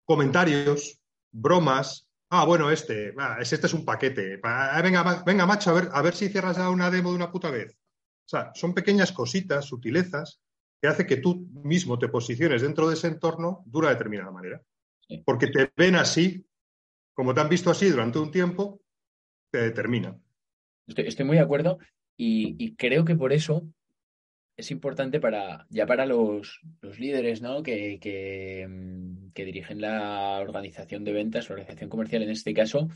comentarios, bromas. Ah, bueno, este, este es un paquete. venga, venga, macho, a ver, a ver si cierras ya una demo de una puta vez. O sea, son pequeñas cositas, sutilezas, que hace que tú mismo te posiciones dentro de ese entorno de una determinada manera. Porque te ven así, como te han visto así durante un tiempo, te determina. estoy muy de acuerdo. Y, creo que por eso es importante para, ya para los, líderes ¿no? que, mm, que, dirigen la organización de ventas, la organización comercial en este caso,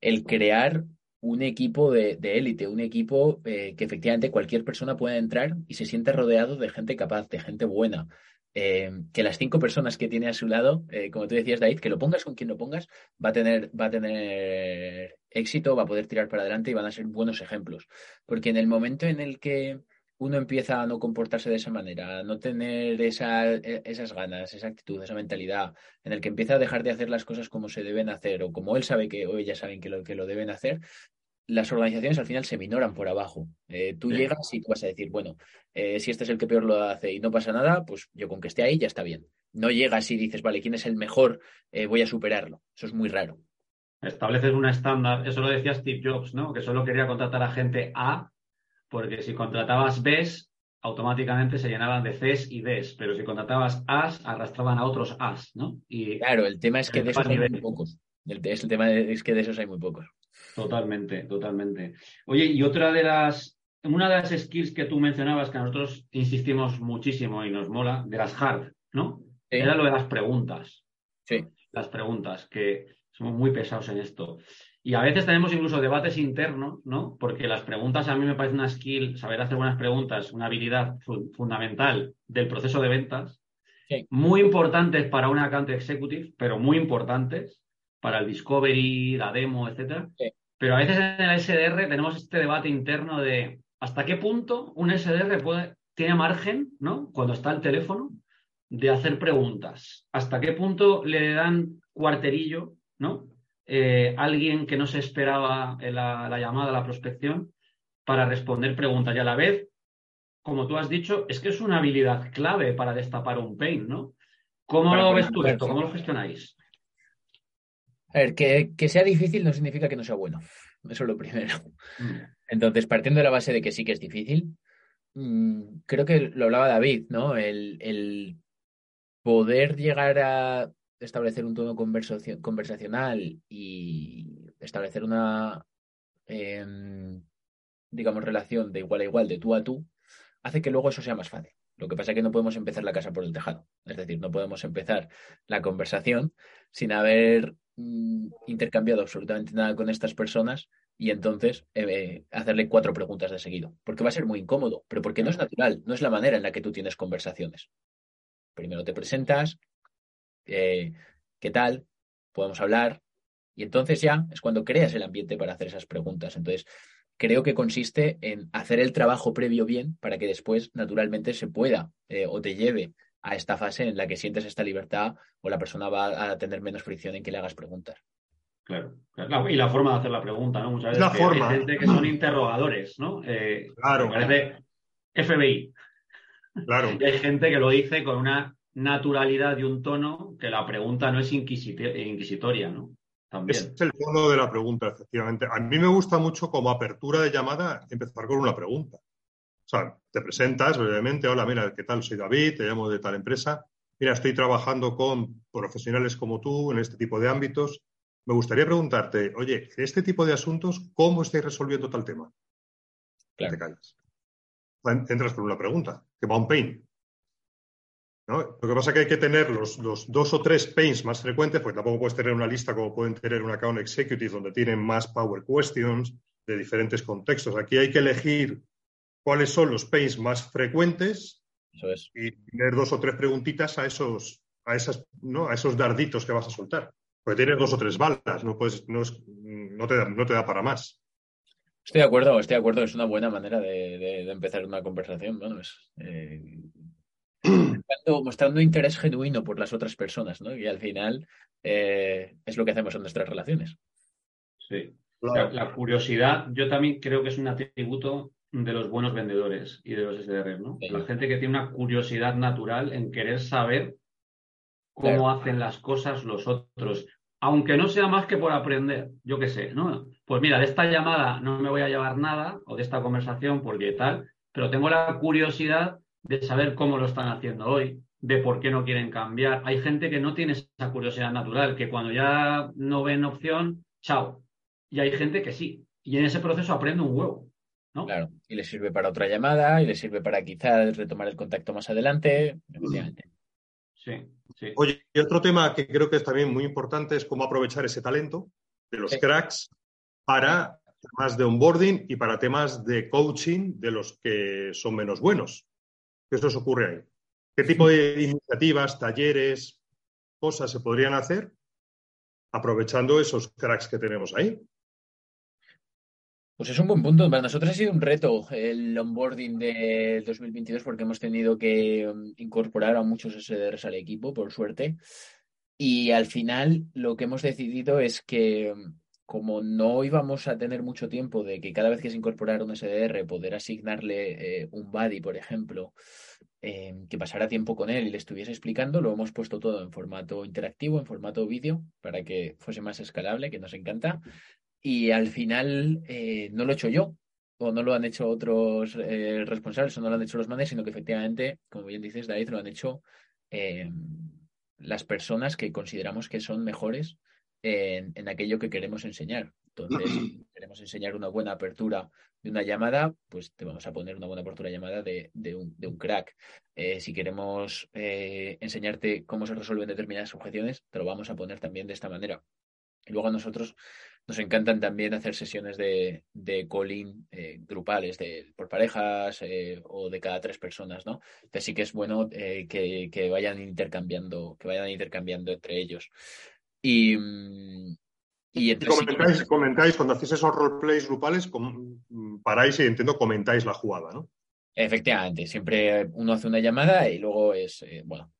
el crear un equipo de élite, un equipo eh, que efectivamente cualquier persona pueda entrar y se siente rodeado de gente capaz, de gente buena. Eh, que las cinco personas que tiene a su lado, eh, como tú decías, David, que lo pongas con quien lo pongas, va a tener, va a tener éxito, va a poder tirar para adelante y van a ser buenos ejemplos. Porque en el momento en el que uno empieza a no comportarse de esa manera, a no tener esa, e, esas ganas, esa actitud, esa mentalidad, en el que empieza a dejar de hacer las cosas como se deben hacer o como él sabe que o ellas saben que lo, que lo deben hacer, las organizaciones al final se minoran por abajo. Eh, tú llegas y tú vas a decir, bueno, eh, si este es el que peor lo hace y no pasa nada, pues yo con que esté ahí ya está bien. No llegas y dices, vale, ¿quién es el mejor? Eh, voy a superarlo. Eso es muy raro. Estableces una estándar, eso lo decía Steve Jobs, ¿no? Que solo quería contratar a gente A, porque si contratabas Bs, automáticamente se llenaban de Cs y Ds, pero si contratabas As, arrastraban a otros As, ¿no? Y claro, el tema es que de esos hay muy pocos. El, el tema es que de esos hay muy pocos. Totalmente, totalmente. Oye, y otra de las, una de las skills que tú mencionabas que a nosotros insistimos muchísimo y nos mola, de las hard, ¿no? Era lo de las preguntas. Sí. Las preguntas, que somos muy pesados en esto. Y a veces tenemos incluso debates internos, ¿no? Porque las preguntas a mí me parece una skill, saber hacer buenas preguntas, una habilidad fundamental del proceso de ventas. Muy importantes para un account executive, pero muy importantes para el discovery, la demo, etcétera. Pero a veces en el SDR tenemos este debate interno de hasta qué punto un SDR puede, tiene margen, ¿no? Cuando está el teléfono, de hacer preguntas. Hasta qué punto le dan cuarterillo, ¿no? Eh, alguien que no se esperaba la, la llamada, la prospección, para responder preguntas. Y a la vez, como tú has dicho, es que es una habilidad clave para destapar un pain, ¿no? ¿Cómo lo ves tú esto? ¿Cómo lo gestionáis? A ver, que, sea difícil no significa que no sea bueno. Eso es lo primero. Mm. Entonces, partiendo de la base de que sí que es difícil, mm, creo que lo hablaba David, ¿no? El, poder llegar a establecer un tono conversacional y establecer una, em, digamos, relación de igual a igual, de tú a tú, hace que luego eso sea más fácil. Lo que pasa es que no podemos empezar la casa por el tejado. Es decir, no podemos empezar la conversación sin haber intercambiado absolutamente nada con estas personas y entonces eh, hacerle cuatro preguntas de seguido. Porque va a ser muy incómodo, pero porque no es natural, no es la manera en la que tú tienes conversaciones. Primero te presentas, eh, ¿qué tal? Podemos hablar. Y entonces ya es cuando creas el ambiente para hacer esas preguntas. Entonces, creo que consiste en hacer el trabajo previo bien para que después, naturalmente, se pueda eh, o te lleve a esta fase en la que sientes esta libertad o la persona va a tener menos fricción en que le hagas preguntas. Claro, y la forma de hacer la pregunta, ¿no? Muchas veces la forma. hay gente que son interrogadores, ¿no? Eh, claro. Parece FBI. Claro. Y hay gente que lo dice con una naturalidad y un tono que la pregunta no es inquisitoria, ¿no? También. Es el tono de la pregunta, efectivamente. A mí me gusta mucho como apertura de llamada empezar con una pregunta. O sea, te presentas brevemente, hola, mira, ¿qué tal? Soy David, te llamo de tal empresa. Mira, estoy trabajando con profesionales como tú en este tipo de ámbitos. Me gustaría preguntarte, oye, este tipo de asuntos, ¿cómo estáis resolviendo tal tema? Te callas. Entras con una pregunta, que va un pain. Lo que pasa es que hay que tener los, dos o tres pains más frecuentes, porque tampoco puedes tener una lista como pueden tener un account executive donde tienen más power questions de diferentes contextos. Aquí hay que elegir cuáles son los pains más frecuentes y tener dos o tres preguntitas a esos, a esas, ¿no? a esos darditos que vas a soltar. Porque tienes dos o tres balas, no puedes, no, no, te, da, no te da para más. Estoy de acuerdo, estoy de acuerdo. Es una buena manera de, empezar una conversación. Bueno, es, eh, <clears throat> mostrando, interés genuino por las otras personas, ¿no? Y al final eh, es lo que hacemos en nuestras relaciones. Sí. La, curiosidad, yo también creo que es un atributo de los buenos vendedores y de los SDR, ¿no? La gente que tiene una curiosidad natural en querer saber cómo hacen las cosas los otros, aunque no sea más que por aprender, yo qué sé, ¿no? Pues mira, de esta llamada no me voy a llevar nada, o de esta conversación, porque tal, pero tengo la curiosidad de saber cómo lo están haciendo hoy, de por qué no quieren cambiar. Hay gente que no tiene esa curiosidad natural, que cuando ya no ven opción, chao. Y hay gente que sí. Y en ese proceso aprende un huevo. ¿No? Claro, y le sirve para otra llamada, y le sirve para quizás retomar el contacto más adelante. Sí, sí. Oye, y otro tema que creo que es también muy importante es cómo aprovechar ese talento de los cracks para temas de onboarding y para temas de coaching de los que son menos buenos. ¿Qué os ocurre ahí? ¿Qué tipo de iniciativas, talleres, cosas se podrían hacer aprovechando esos cracks que tenemos ahí? Pues es un buen punto. Para nosotros ha sido un reto el onboarding de 2022 porque hemos tenido que um, incorporar a muchos SDRs al equipo, por suerte. Y al final lo que hemos decidido es que um, como no íbamos a tener mucho tiempo de que cada vez que se incorporara un SDR poder asignarle eh, un buddy, por ejemplo, em, que pasara tiempo con él y le estuviese explicando, lo hemos puesto todo en formato interactivo, en formato vídeo, para que fuese más escalable, que nos encanta. Y al final eh, no lo he hecho yo, o no lo han hecho otros eh, responsables, o no lo han hecho los managers, sino que efectivamente, como bien dices, David, lo han hecho em, las personas que consideramos que son mejores en, aquello que queremos enseñar. Entonces, si <clears throat> queremos enseñar una buena apertura de una llamada, pues te vamos a poner una buena apertura de llamada de, un, crack. Eh, si queremos eh, enseñarte cómo se resuelven determinadas objeciones, te lo vamos a poner también de esta manera. Y luego a nosotros nos encantan también hacer sesiones de, de calling eh, grupales, de, por parejas o de cada tres personas, ¿no? Entonces sí que es bueno que, que, vayan intercambiando, que vayan intercambiando entre ellos. Y, mm, y, comentáis, cuando hacéis esos roleplays grupales, paráis y entiendo, comentáis la jugada, ¿no? Efectivamente, siempre uno hace una llamada y luego es, eh, bueno,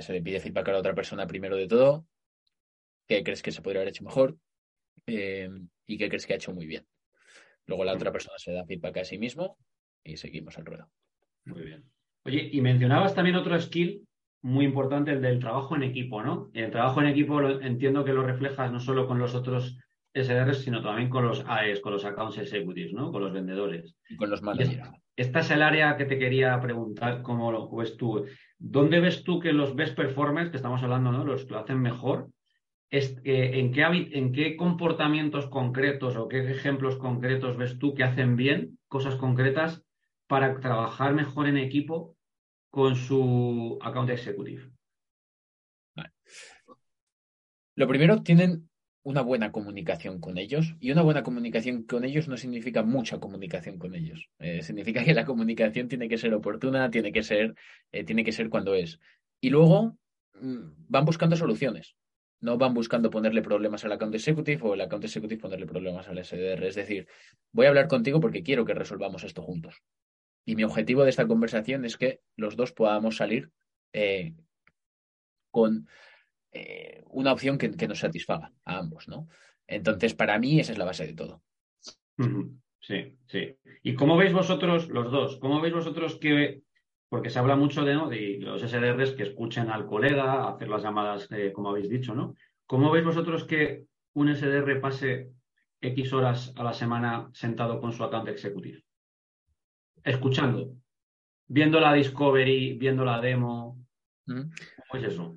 se le pide feedback a la otra persona primero de todo, qué crees que se podría haber hecho mejor eh, y qué crees que ha hecho muy bien. Luego la otra persona se da feedback a sí mismo y seguimos el ruedo. Muy bien. Oye, y mencionabas también otro skill muy importante el del trabajo en equipo, ¿no? El trabajo en equipo entiendo que lo reflejas no solo con los otros SDRs, sino también con los AES, con los Accounts Executives, ¿no? Con los vendedores. Y con los managers. Esta es el área que te quería preguntar, ¿cómo lo ves tú? ¿Dónde ves tú que los best performers, que estamos hablando, ¿no? Los que lo hacen mejor, en, qué, ¿en qué comportamientos concretos o qué ejemplos concretos ves tú que hacen bien, cosas concretas, para trabajar mejor en equipo con su account executive? Lo primero, tienen una buena comunicación con ellos y una buena comunicación con ellos no significa mucha comunicación con ellos. Eh, significa que la comunicación tiene que ser oportuna, tiene que ser, eh, tiene que ser cuando es. Y luego mm, van buscando soluciones. No van buscando ponerle problemas al account executive o el account executive ponerle problemas al SDR. Es decir, voy a hablar contigo porque quiero que resolvamos esto juntos. Y mi objetivo de esta conversación es que los dos podamos salir eh, con eh, una opción que, nos satisfaga a ambos, ¿no? Entonces, para mí, esa es la base de todo. Sí, sí. ¿Y cómo veis vosotros, los dos, cómo veis vosotros que, porque se habla mucho de, ¿no? de los SDRs que escuchen al colega, hacer las llamadas, eh, como habéis dicho, ¿no? ¿Cómo veis vosotros que un SDR pase X horas a la semana sentado con su account executive? escuchando, viendo la Discovery, viendo la demo. Mm. ¿Cómo es eso?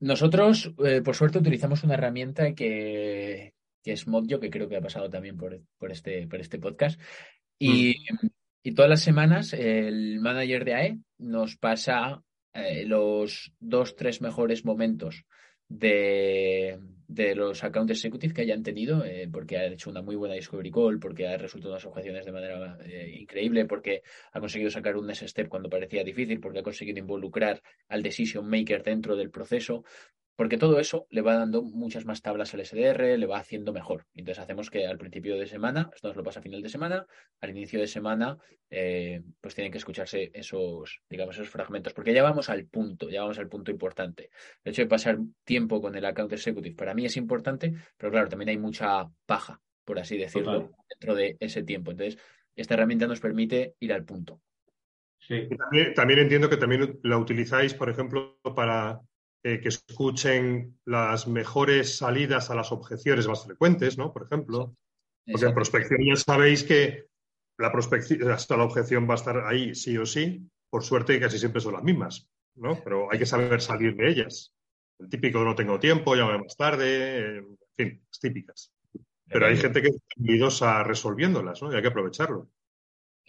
Nosotros, eh, por suerte, utilizamos una herramienta que, es Modio, que creo que ha pasado también por, este, por este podcast. Y, mm. Y, todas las semanas el manager de AE nos pasa eh, los dos, tres mejores momentos de, de los account executive que hayan tenido, eh, porque ha hecho una muy buena discovery call, porque ha resuelto unas objeciones de manera eh, increíble, porque ha conseguido sacar un next step cuando parecía difícil, porque ha conseguido involucrar al decision maker dentro del proceso. Porque todo eso le va dando muchas más tablas al SDR, le va haciendo mejor. Entonces hacemos que al principio de semana, esto nos lo pasa a final de semana, al inicio de semana, eh, pues tienen que escucharse esos, digamos, esos fragmentos. Porque ya vamos al punto, ya vamos al punto importante. El hecho de pasar tiempo con el account executive para mí es importante, pero claro, también hay mucha paja, por así decirlo, dentro de ese tiempo. Entonces, esta herramienta nos permite ir al punto. Sí. También, también, entiendo que también la utilizáis, por ejemplo, para eh, que escuchen las mejores salidas a las objeciones más frecuentes, ¿no? Por ejemplo. Porque en prospección ya sabéis que la prospección, hasta la objeción va a estar ahí sí o sí. Por suerte casi siempre son las mismas, ¿no? Pero hay que saber salir de ellas. El típico no tengo tiempo, llámame más tarde, en fin, las típicas. Pero hay gente que es a resolviéndolas, ¿no? Y hay que aprovecharlo.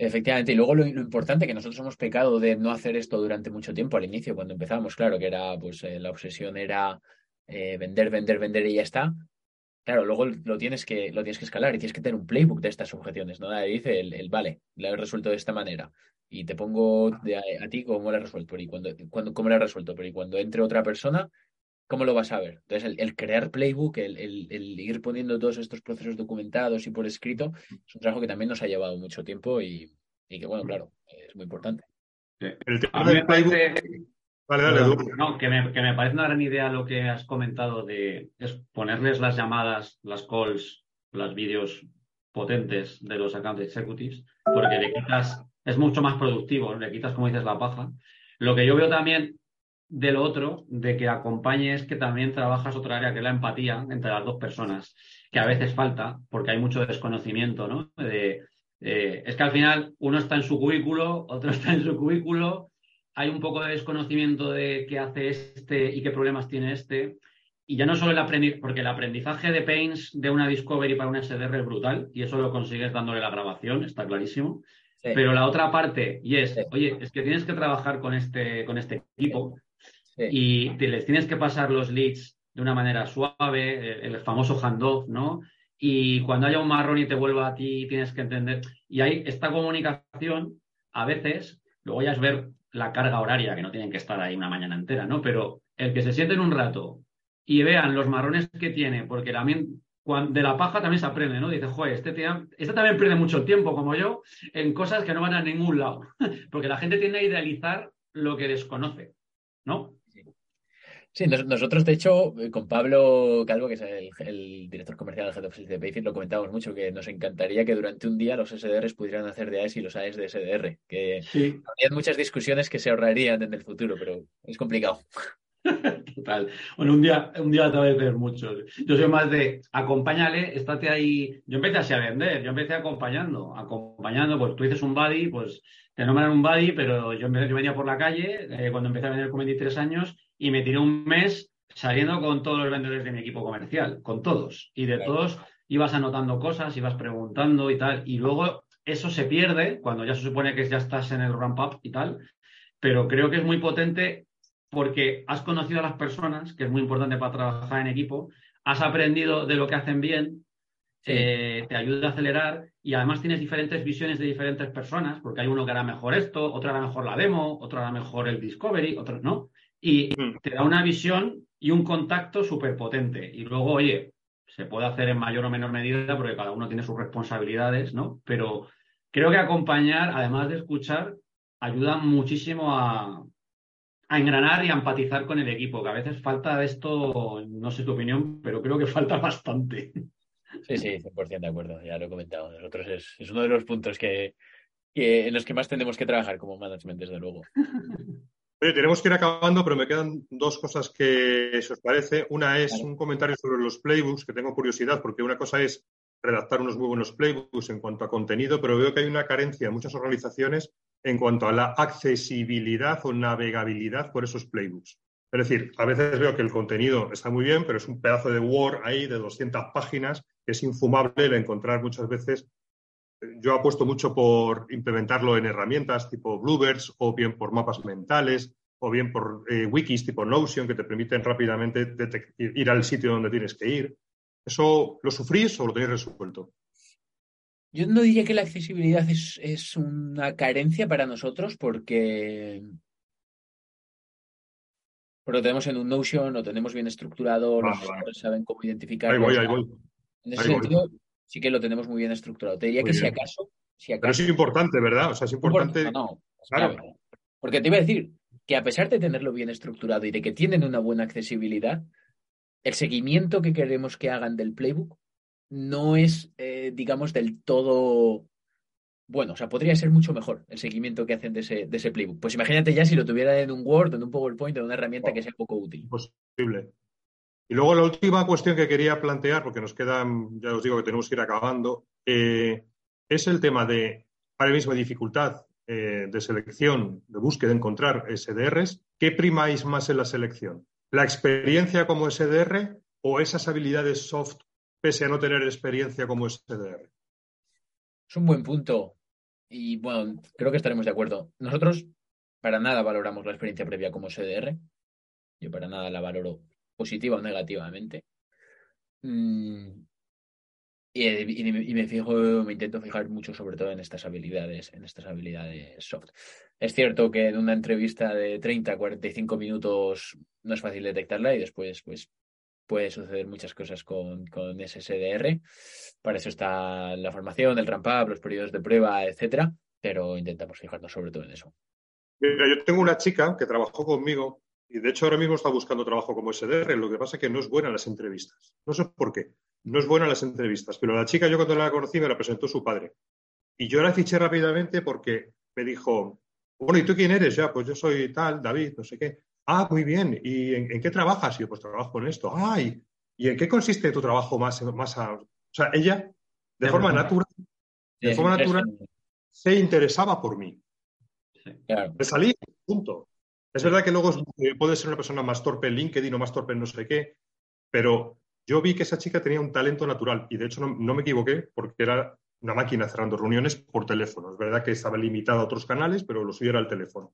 Efectivamente, y luego lo, importante que nosotros hemos pecado de no hacer esto durante mucho tiempo al inicio, cuando empezamos, claro, que era, pues eh, la obsesión era eh, vender, vender, vender y ya está. Claro, luego lo tienes que, lo tienes que escalar y tienes que tener un playbook de estas objeciones, ¿no? Ahí dice el, vale, la he resuelto de esta manera y te pongo a, ti cómo la he resuelto, pero y cuando, cuando, cómo la he resuelto, pero y cuando entre otra persona, ¿cómo lo vas a ver? Entonces, el, crear playbook, el, el, ir poniendo todos estos procesos documentados y por escrito, es un trabajo que también nos ha llevado mucho tiempo y, que, bueno, claro, es muy importante. El tema del playbook... Vale, dale, no, que me, que me, parece una gran idea lo que has comentado de es ponerles las llamadas, las calls, los vídeos potentes de los account executives, porque le quitas, es mucho más productivo, le quitas, como dices, la paja. Lo que yo veo también de lo otro, de que acompañes que también trabajas otra área que es la empatía entre las dos personas, que a veces falta, porque hay mucho desconocimiento, ¿no? De, es que al final uno está en su cubículo, otro <laughs> está en su cubículo, hay un poco de desconocimiento de qué hace este y qué problemas tiene este. Y ya no solo el aprendizaje, porque el aprendizaje de Pains de una Discovery para una SDR es brutal, y eso lo consigues dándole la grabación, está clarísimo. Pero la otra parte, y es, oye, es que tienes que trabajar con este, con este equipo, y les tienes que pasar los leads de una manera suave, el, famoso handoff, ¿no? Y cuando haya un marrón y te vuelva a ti, tienes que entender. Y hay esta comunicación, a veces, luego ya es ver la carga horaria, que no tienen que estar ahí una mañana entera, ¿no? Pero el que se sienten un rato y vean los marrones que tiene, porque también de la paja también se aprende, ¿no? Dice, joder, este, este también pierde mucho tiempo, como yo, en cosas que no van a ningún lado. <laughs> porque la gente tiende a idealizar lo que desconoce, ¿no? Sí, nosotros, de hecho, con Pablo Calvo, que es el, director comercial del Head of de Payfit, lo comentamos mucho, que nos encantaría que durante un día los SDRs pudieran hacer de AES y los AES de SDR, que sí. habría muchas discusiones que se ahorrarían en el futuro, pero es complicado. <laughs> Total. Bueno, un día, un día te ver mucho. Yo soy más de acompáñale, estate ahí. Yo empecé así a vender, yo empecé acompañando, acompañando, pues tú dices un buddy, pues te nombran un buddy, pero yo, yo venía por la calle eh, cuando empecé a vender con 23 años y me tiré un mes saliendo con todos los vendedores de mi equipo comercial, con todos. Y de todos ibas anotando cosas, ibas preguntando y tal. Y luego eso se pierde cuando ya se supone que ya estás en el ramp up y tal. Pero creo que es muy potente porque has conocido a las personas, que es muy importante para trabajar en equipo, has aprendido de lo que hacen bien, eh, te ayuda a acelerar y además tienes diferentes visiones de diferentes personas, porque hay uno que hará mejor esto, otro hará mejor la demo, otro hará mejor el discovery, otro no y te da una visión y un contacto súper potente. Y luego, oye, se puede hacer en mayor o menor medida porque cada uno tiene sus responsabilidades, ¿no? Pero creo que acompañar, además de escuchar, ayuda muchísimo a, engranar y a empatizar con el equipo, que a veces falta de esto, no sé tu opinión, pero creo que falta bastante. Sí, sí, 100% de acuerdo, ya lo he comentado. Nosotros es, es uno de los puntos que, que, en los que más tenemos que trabajar como management, desde luego. <laughs> Oye, tenemos que ir acabando, pero me quedan dos cosas que, si os parece. Una es un comentario sobre los playbooks, que tengo curiosidad, porque una cosa es redactar unos muy buenos playbooks en cuanto a contenido, pero veo que hay una carencia en muchas organizaciones en cuanto a la accesibilidad o navegabilidad por esos playbooks. Es decir, a veces veo que el contenido está muy bien, pero es un pedazo de Word ahí de 200 páginas que es infumable el encontrar muchas veces. Yo apuesto mucho por implementarlo en herramientas tipo Bluebirds o bien por mapas mentales o bien por eh, wikis tipo Notion que te permiten rápidamente ir al sitio donde tienes que ir. ¿Eso lo sufrís o lo tenéis resuelto? Yo no diría que la accesibilidad es, una carencia para nosotros porque, lo tenemos en un Notion, lo tenemos bien estructurado, los saben cómo identificar. Ahí voy, ahí voy. En ese sentido, sí que lo tenemos muy bien estructurado. Te diría que si acaso, si acaso, Pero es importante, ¿verdad? O sea, es importante. No, claro. Porque te iba a decir que a pesar de tenerlo bien estructurado y de que tienen una buena accesibilidad, el seguimiento que queremos que hagan del playbook no es, eh, digamos, del todo bueno. O sea, podría ser mucho mejor el seguimiento que hacen de ese, de ese playbook. Pues imagínate ya si lo tuvieran en un Word, en un PowerPoint, en una herramienta que sea poco útil. Posible. Y luego la última cuestión que quería plantear, porque nos quedan, ya os digo que tenemos que ir acabando, eh, es el tema de, ahora mismo, dificultad eh, de selección, de búsqueda, de encontrar SDRs. ¿Qué primáis más en la selección? ¿La experiencia como SDR o esas habilidades soft pese a no tener experiencia como SDR? Es un buen punto. Y bueno, creo que estaremos de acuerdo. Nosotros para nada valoramos la experiencia previa como SDR. Yo para nada la valoro positiva o negativamente. Mm, y, me fijo, me intento fijar mucho sobre todo en estas habilidades, en estas habilidades soft. Es cierto que en una entrevista de 30 a 45 minutos no es fácil detectarla y después pues puede suceder muchas cosas con, con SSDR. Para eso está la formación, el ramp up, los periodos de prueba, etcétera, pero intentamos fijarnos sobre todo en eso. Yo tengo una chica que trabajó conmigo y de hecho ahora mismo está buscando trabajo como SDR. Lo que pasa es que no es buena en las entrevistas. No sé por qué. No es buena en las entrevistas. Pero la chica, yo cuando la conocí, me la presentó su padre. Y yo la fiché rápidamente porque me dijo, bueno, ¿y tú quién eres? Ya, pues yo soy tal, David, no sé qué. Ah, muy bien. ¿Y en, qué trabajas? Y yo, pues trabajo en esto. Ay, ¿y en qué consiste tu trabajo más, más O sea, ella, de forma natural, de forma natural, se interesaba por mí. Claro. Me salí, punto. Es verdad que luego puede ser una persona más torpe en LinkedIn o más torpe en no sé qué, pero yo vi que esa chica tenía un talento natural y de hecho no, me equivoqué porque era una máquina cerrando reuniones por teléfono. Es verdad que estaba limitada a otros canales, pero lo suyo era el teléfono.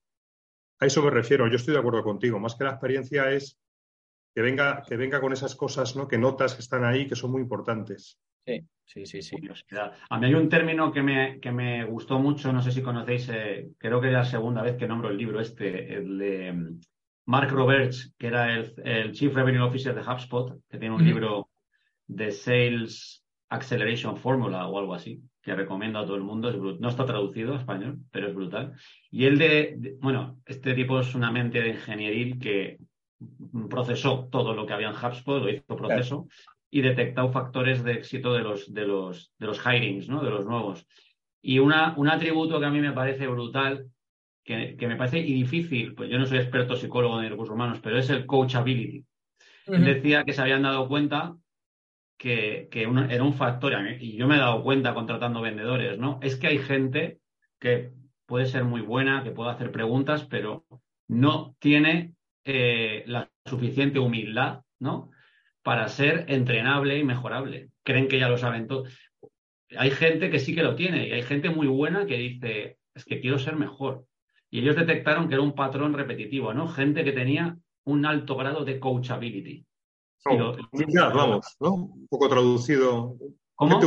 A eso me refiero, yo estoy de acuerdo contigo. Más que la experiencia es que venga, que venga con esas cosas ¿no? que notas que están ahí, que son muy importantes. Sí, sí, sí, sí. A mí hay un término que me, que me gustó mucho, no sé si conocéis, eh, creo que es la segunda vez que nombro el libro este, el de mm, Mark Roberts, que era el, Chief Revenue Officer de HubSpot, que tiene un libro de Sales Acceleration Formula o algo así, que recomiendo a todo el mundo. no está traducido a español, pero es brutal. Y el de, bueno, este tipo es una mente de ingenieril que procesó todo lo que había en HubSpot, lo hizo proceso y detectó factores de éxito de los, de los, de los hirings, ¿no? de los nuevos. Y una, un atributo que a mí me parece brutal, que, me parece y difícil, pues yo no soy experto psicólogo de recursos humanos, pero es el coachability. Él decía que se habían dado cuenta que, que era un factor, y yo me he dado cuenta contratando vendedores, ¿no? Es que hay gente que puede ser muy buena, que puede hacer preguntas, pero no tiene eh, la suficiente humildad, ¿no? Para ser entrenable y mejorable. Creen que ya lo saben todo. Hay gente que sí que lo tiene y hay gente muy buena que dice, es que quiero ser mejor. Y ellos detectaron que era un patrón repetitivo, ¿no? Gente que tenía un alto grado de coachability. vamos, ¿no? Un poco traducido. ¿Cómo?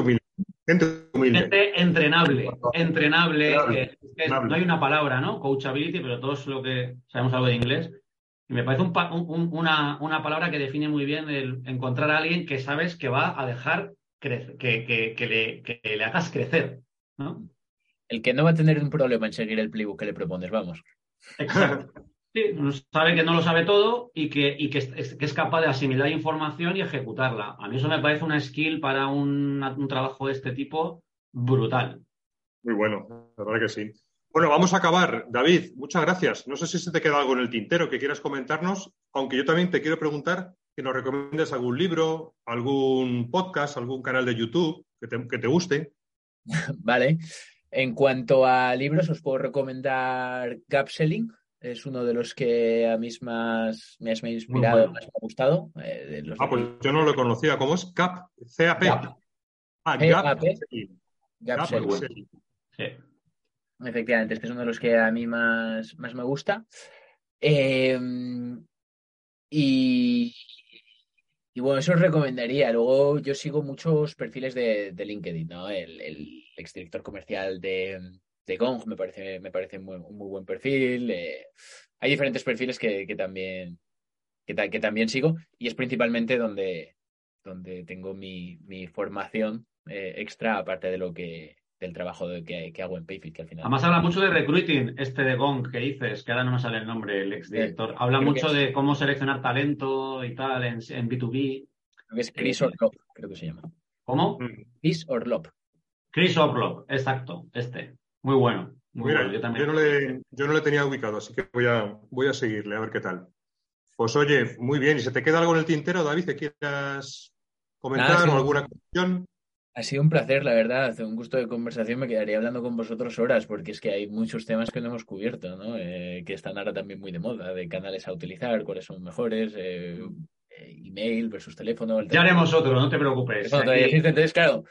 Gente humilde. Gente entrenable. Entrenable. no hay una palabra, ¿no? Coachability, pero todos lo que sabemos algo de inglés. Y me parece una, palabra que define muy bien el encontrar a alguien que sabes que va a dejar crecer, que, le, le, hagas crecer. ¿no? El que no va a tener un problema en seguir el playbook que le propones, vamos. Exacto. Sí, sabe que no lo sabe todo y que, y que, es, capaz de asimilar información y ejecutarla. A mí eso me parece una skill para un, un trabajo de este tipo brutal. Muy bueno, la verdad que sí. Bueno, vamos a acabar. David, muchas gracias. No sé si se te queda algo en el tintero que quieras comentarnos, aunque yo también te quiero preguntar que nos recomiendes algún libro, algún podcast, algún canal de YouTube que te, guste. <laughs> vale. En cuanto a libros, os puedo recomendar Gap Selling. Es uno de los que a mí más me ha inspirado, más me ha gustado. Eh, ah, pues yo no lo conocía. ¿Cómo es? CAP. CAP. Ah, Gap. Gap, Selling. Sí. Efectivamente, este es uno de los que a mí más, más me gusta. Em, y, bueno, eso os recomendaría. Luego yo sigo muchos perfiles de, LinkedIn, ¿no? El, el exdirector comercial de, de Gong me parece, me parece muy, un muy buen perfil. Eh, hay diferentes perfiles que, también, que, que, también sigo y es principalmente donde, donde tengo mi, mi formación eh, extra, aparte de lo que, del trabajo que, hago en Payfit, que al final. Además habla mucho de recruiting, este de Gong que dices, que ahora no me sale el nombre, el exdirector. habla mucho de cómo seleccionar talento y tal en, en B2B. Creo que es Chris eh, Orlop, creo que se llama. ¿Cómo? Chris Orlop. Chris Orlop, exacto, este. Muy bueno. Muy bueno. Yo, también. Yo, no le, yo no le tenía ubicado, así que voy a, voy a seguirle, a ver qué tal. Pues oye, muy bien. ¿Y se te queda algo en el tintero, David, que quieras comentar o alguna cuestión? Ha sido un placer, la verdad, un gusto de conversación. Me quedaría hablando con vosotros horas porque es que hay muchos temas que no hemos cubierto, ¿no? Eh, que están ahora también muy de moda, de canales a utilizar, cuáles son mejores, eh, eh, email versus teléfono. Ya haremos otro, no te preocupes. Entonces, claro,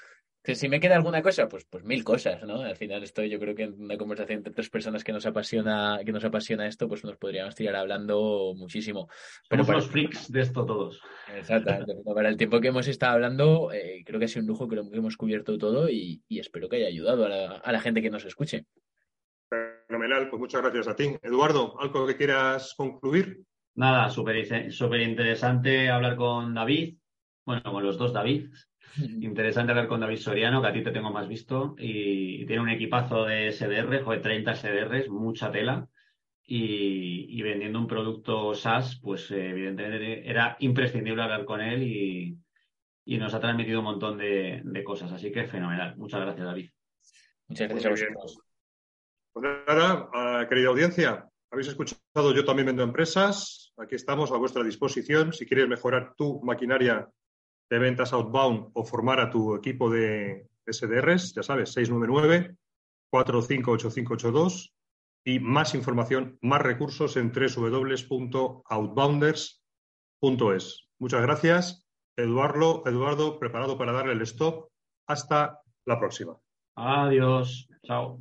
si me queda alguna cosa, pues, pues mil cosas, ¿no? Al final estoy, yo creo que en una conversación entre tres personas que nos apasiona, que nos apasiona esto, pues nos podríamos tirar hablando muchísimo. Pero Somos los freaks de esto todos. Exactamente. para el tiempo que hemos estado hablando, eh, creo que ha sido un lujo, creo que hemos cubierto todo y, espero que haya ayudado a la, gente que nos escuche. Fenomenal, pues muchas gracias a ti. Eduardo, ¿algo que quieras concluir? Nada, súper super interesante hablar con David, bueno, con los dos David, <laughs> Interesante hablar con David Soriano, que a ti te tengo más visto, y tiene un equipazo de SDR, joder, 30 SDRs, mucha tela, y, vendiendo un producto SaaS, pues eh, evidentemente era imprescindible hablar con él y, nos ha transmitido un montón de, cosas, así que fenomenal. Muchas gracias, David. Muchas gracias a vosotros. Pues nada, querida audiencia, habéis escuchado Yo también vendo empresas. Aquí estamos a vuestra disposición. Si quieres mejorar tu maquinaria de ventas outbound o formar a tu equipo de SDRs, ya sabes, 699-458582 y más información, más recursos en www.outbounders.es. Muchas gracias. Eduardo, Eduardo, preparado para darle el stop. Hasta la próxima. Adiós. Chao.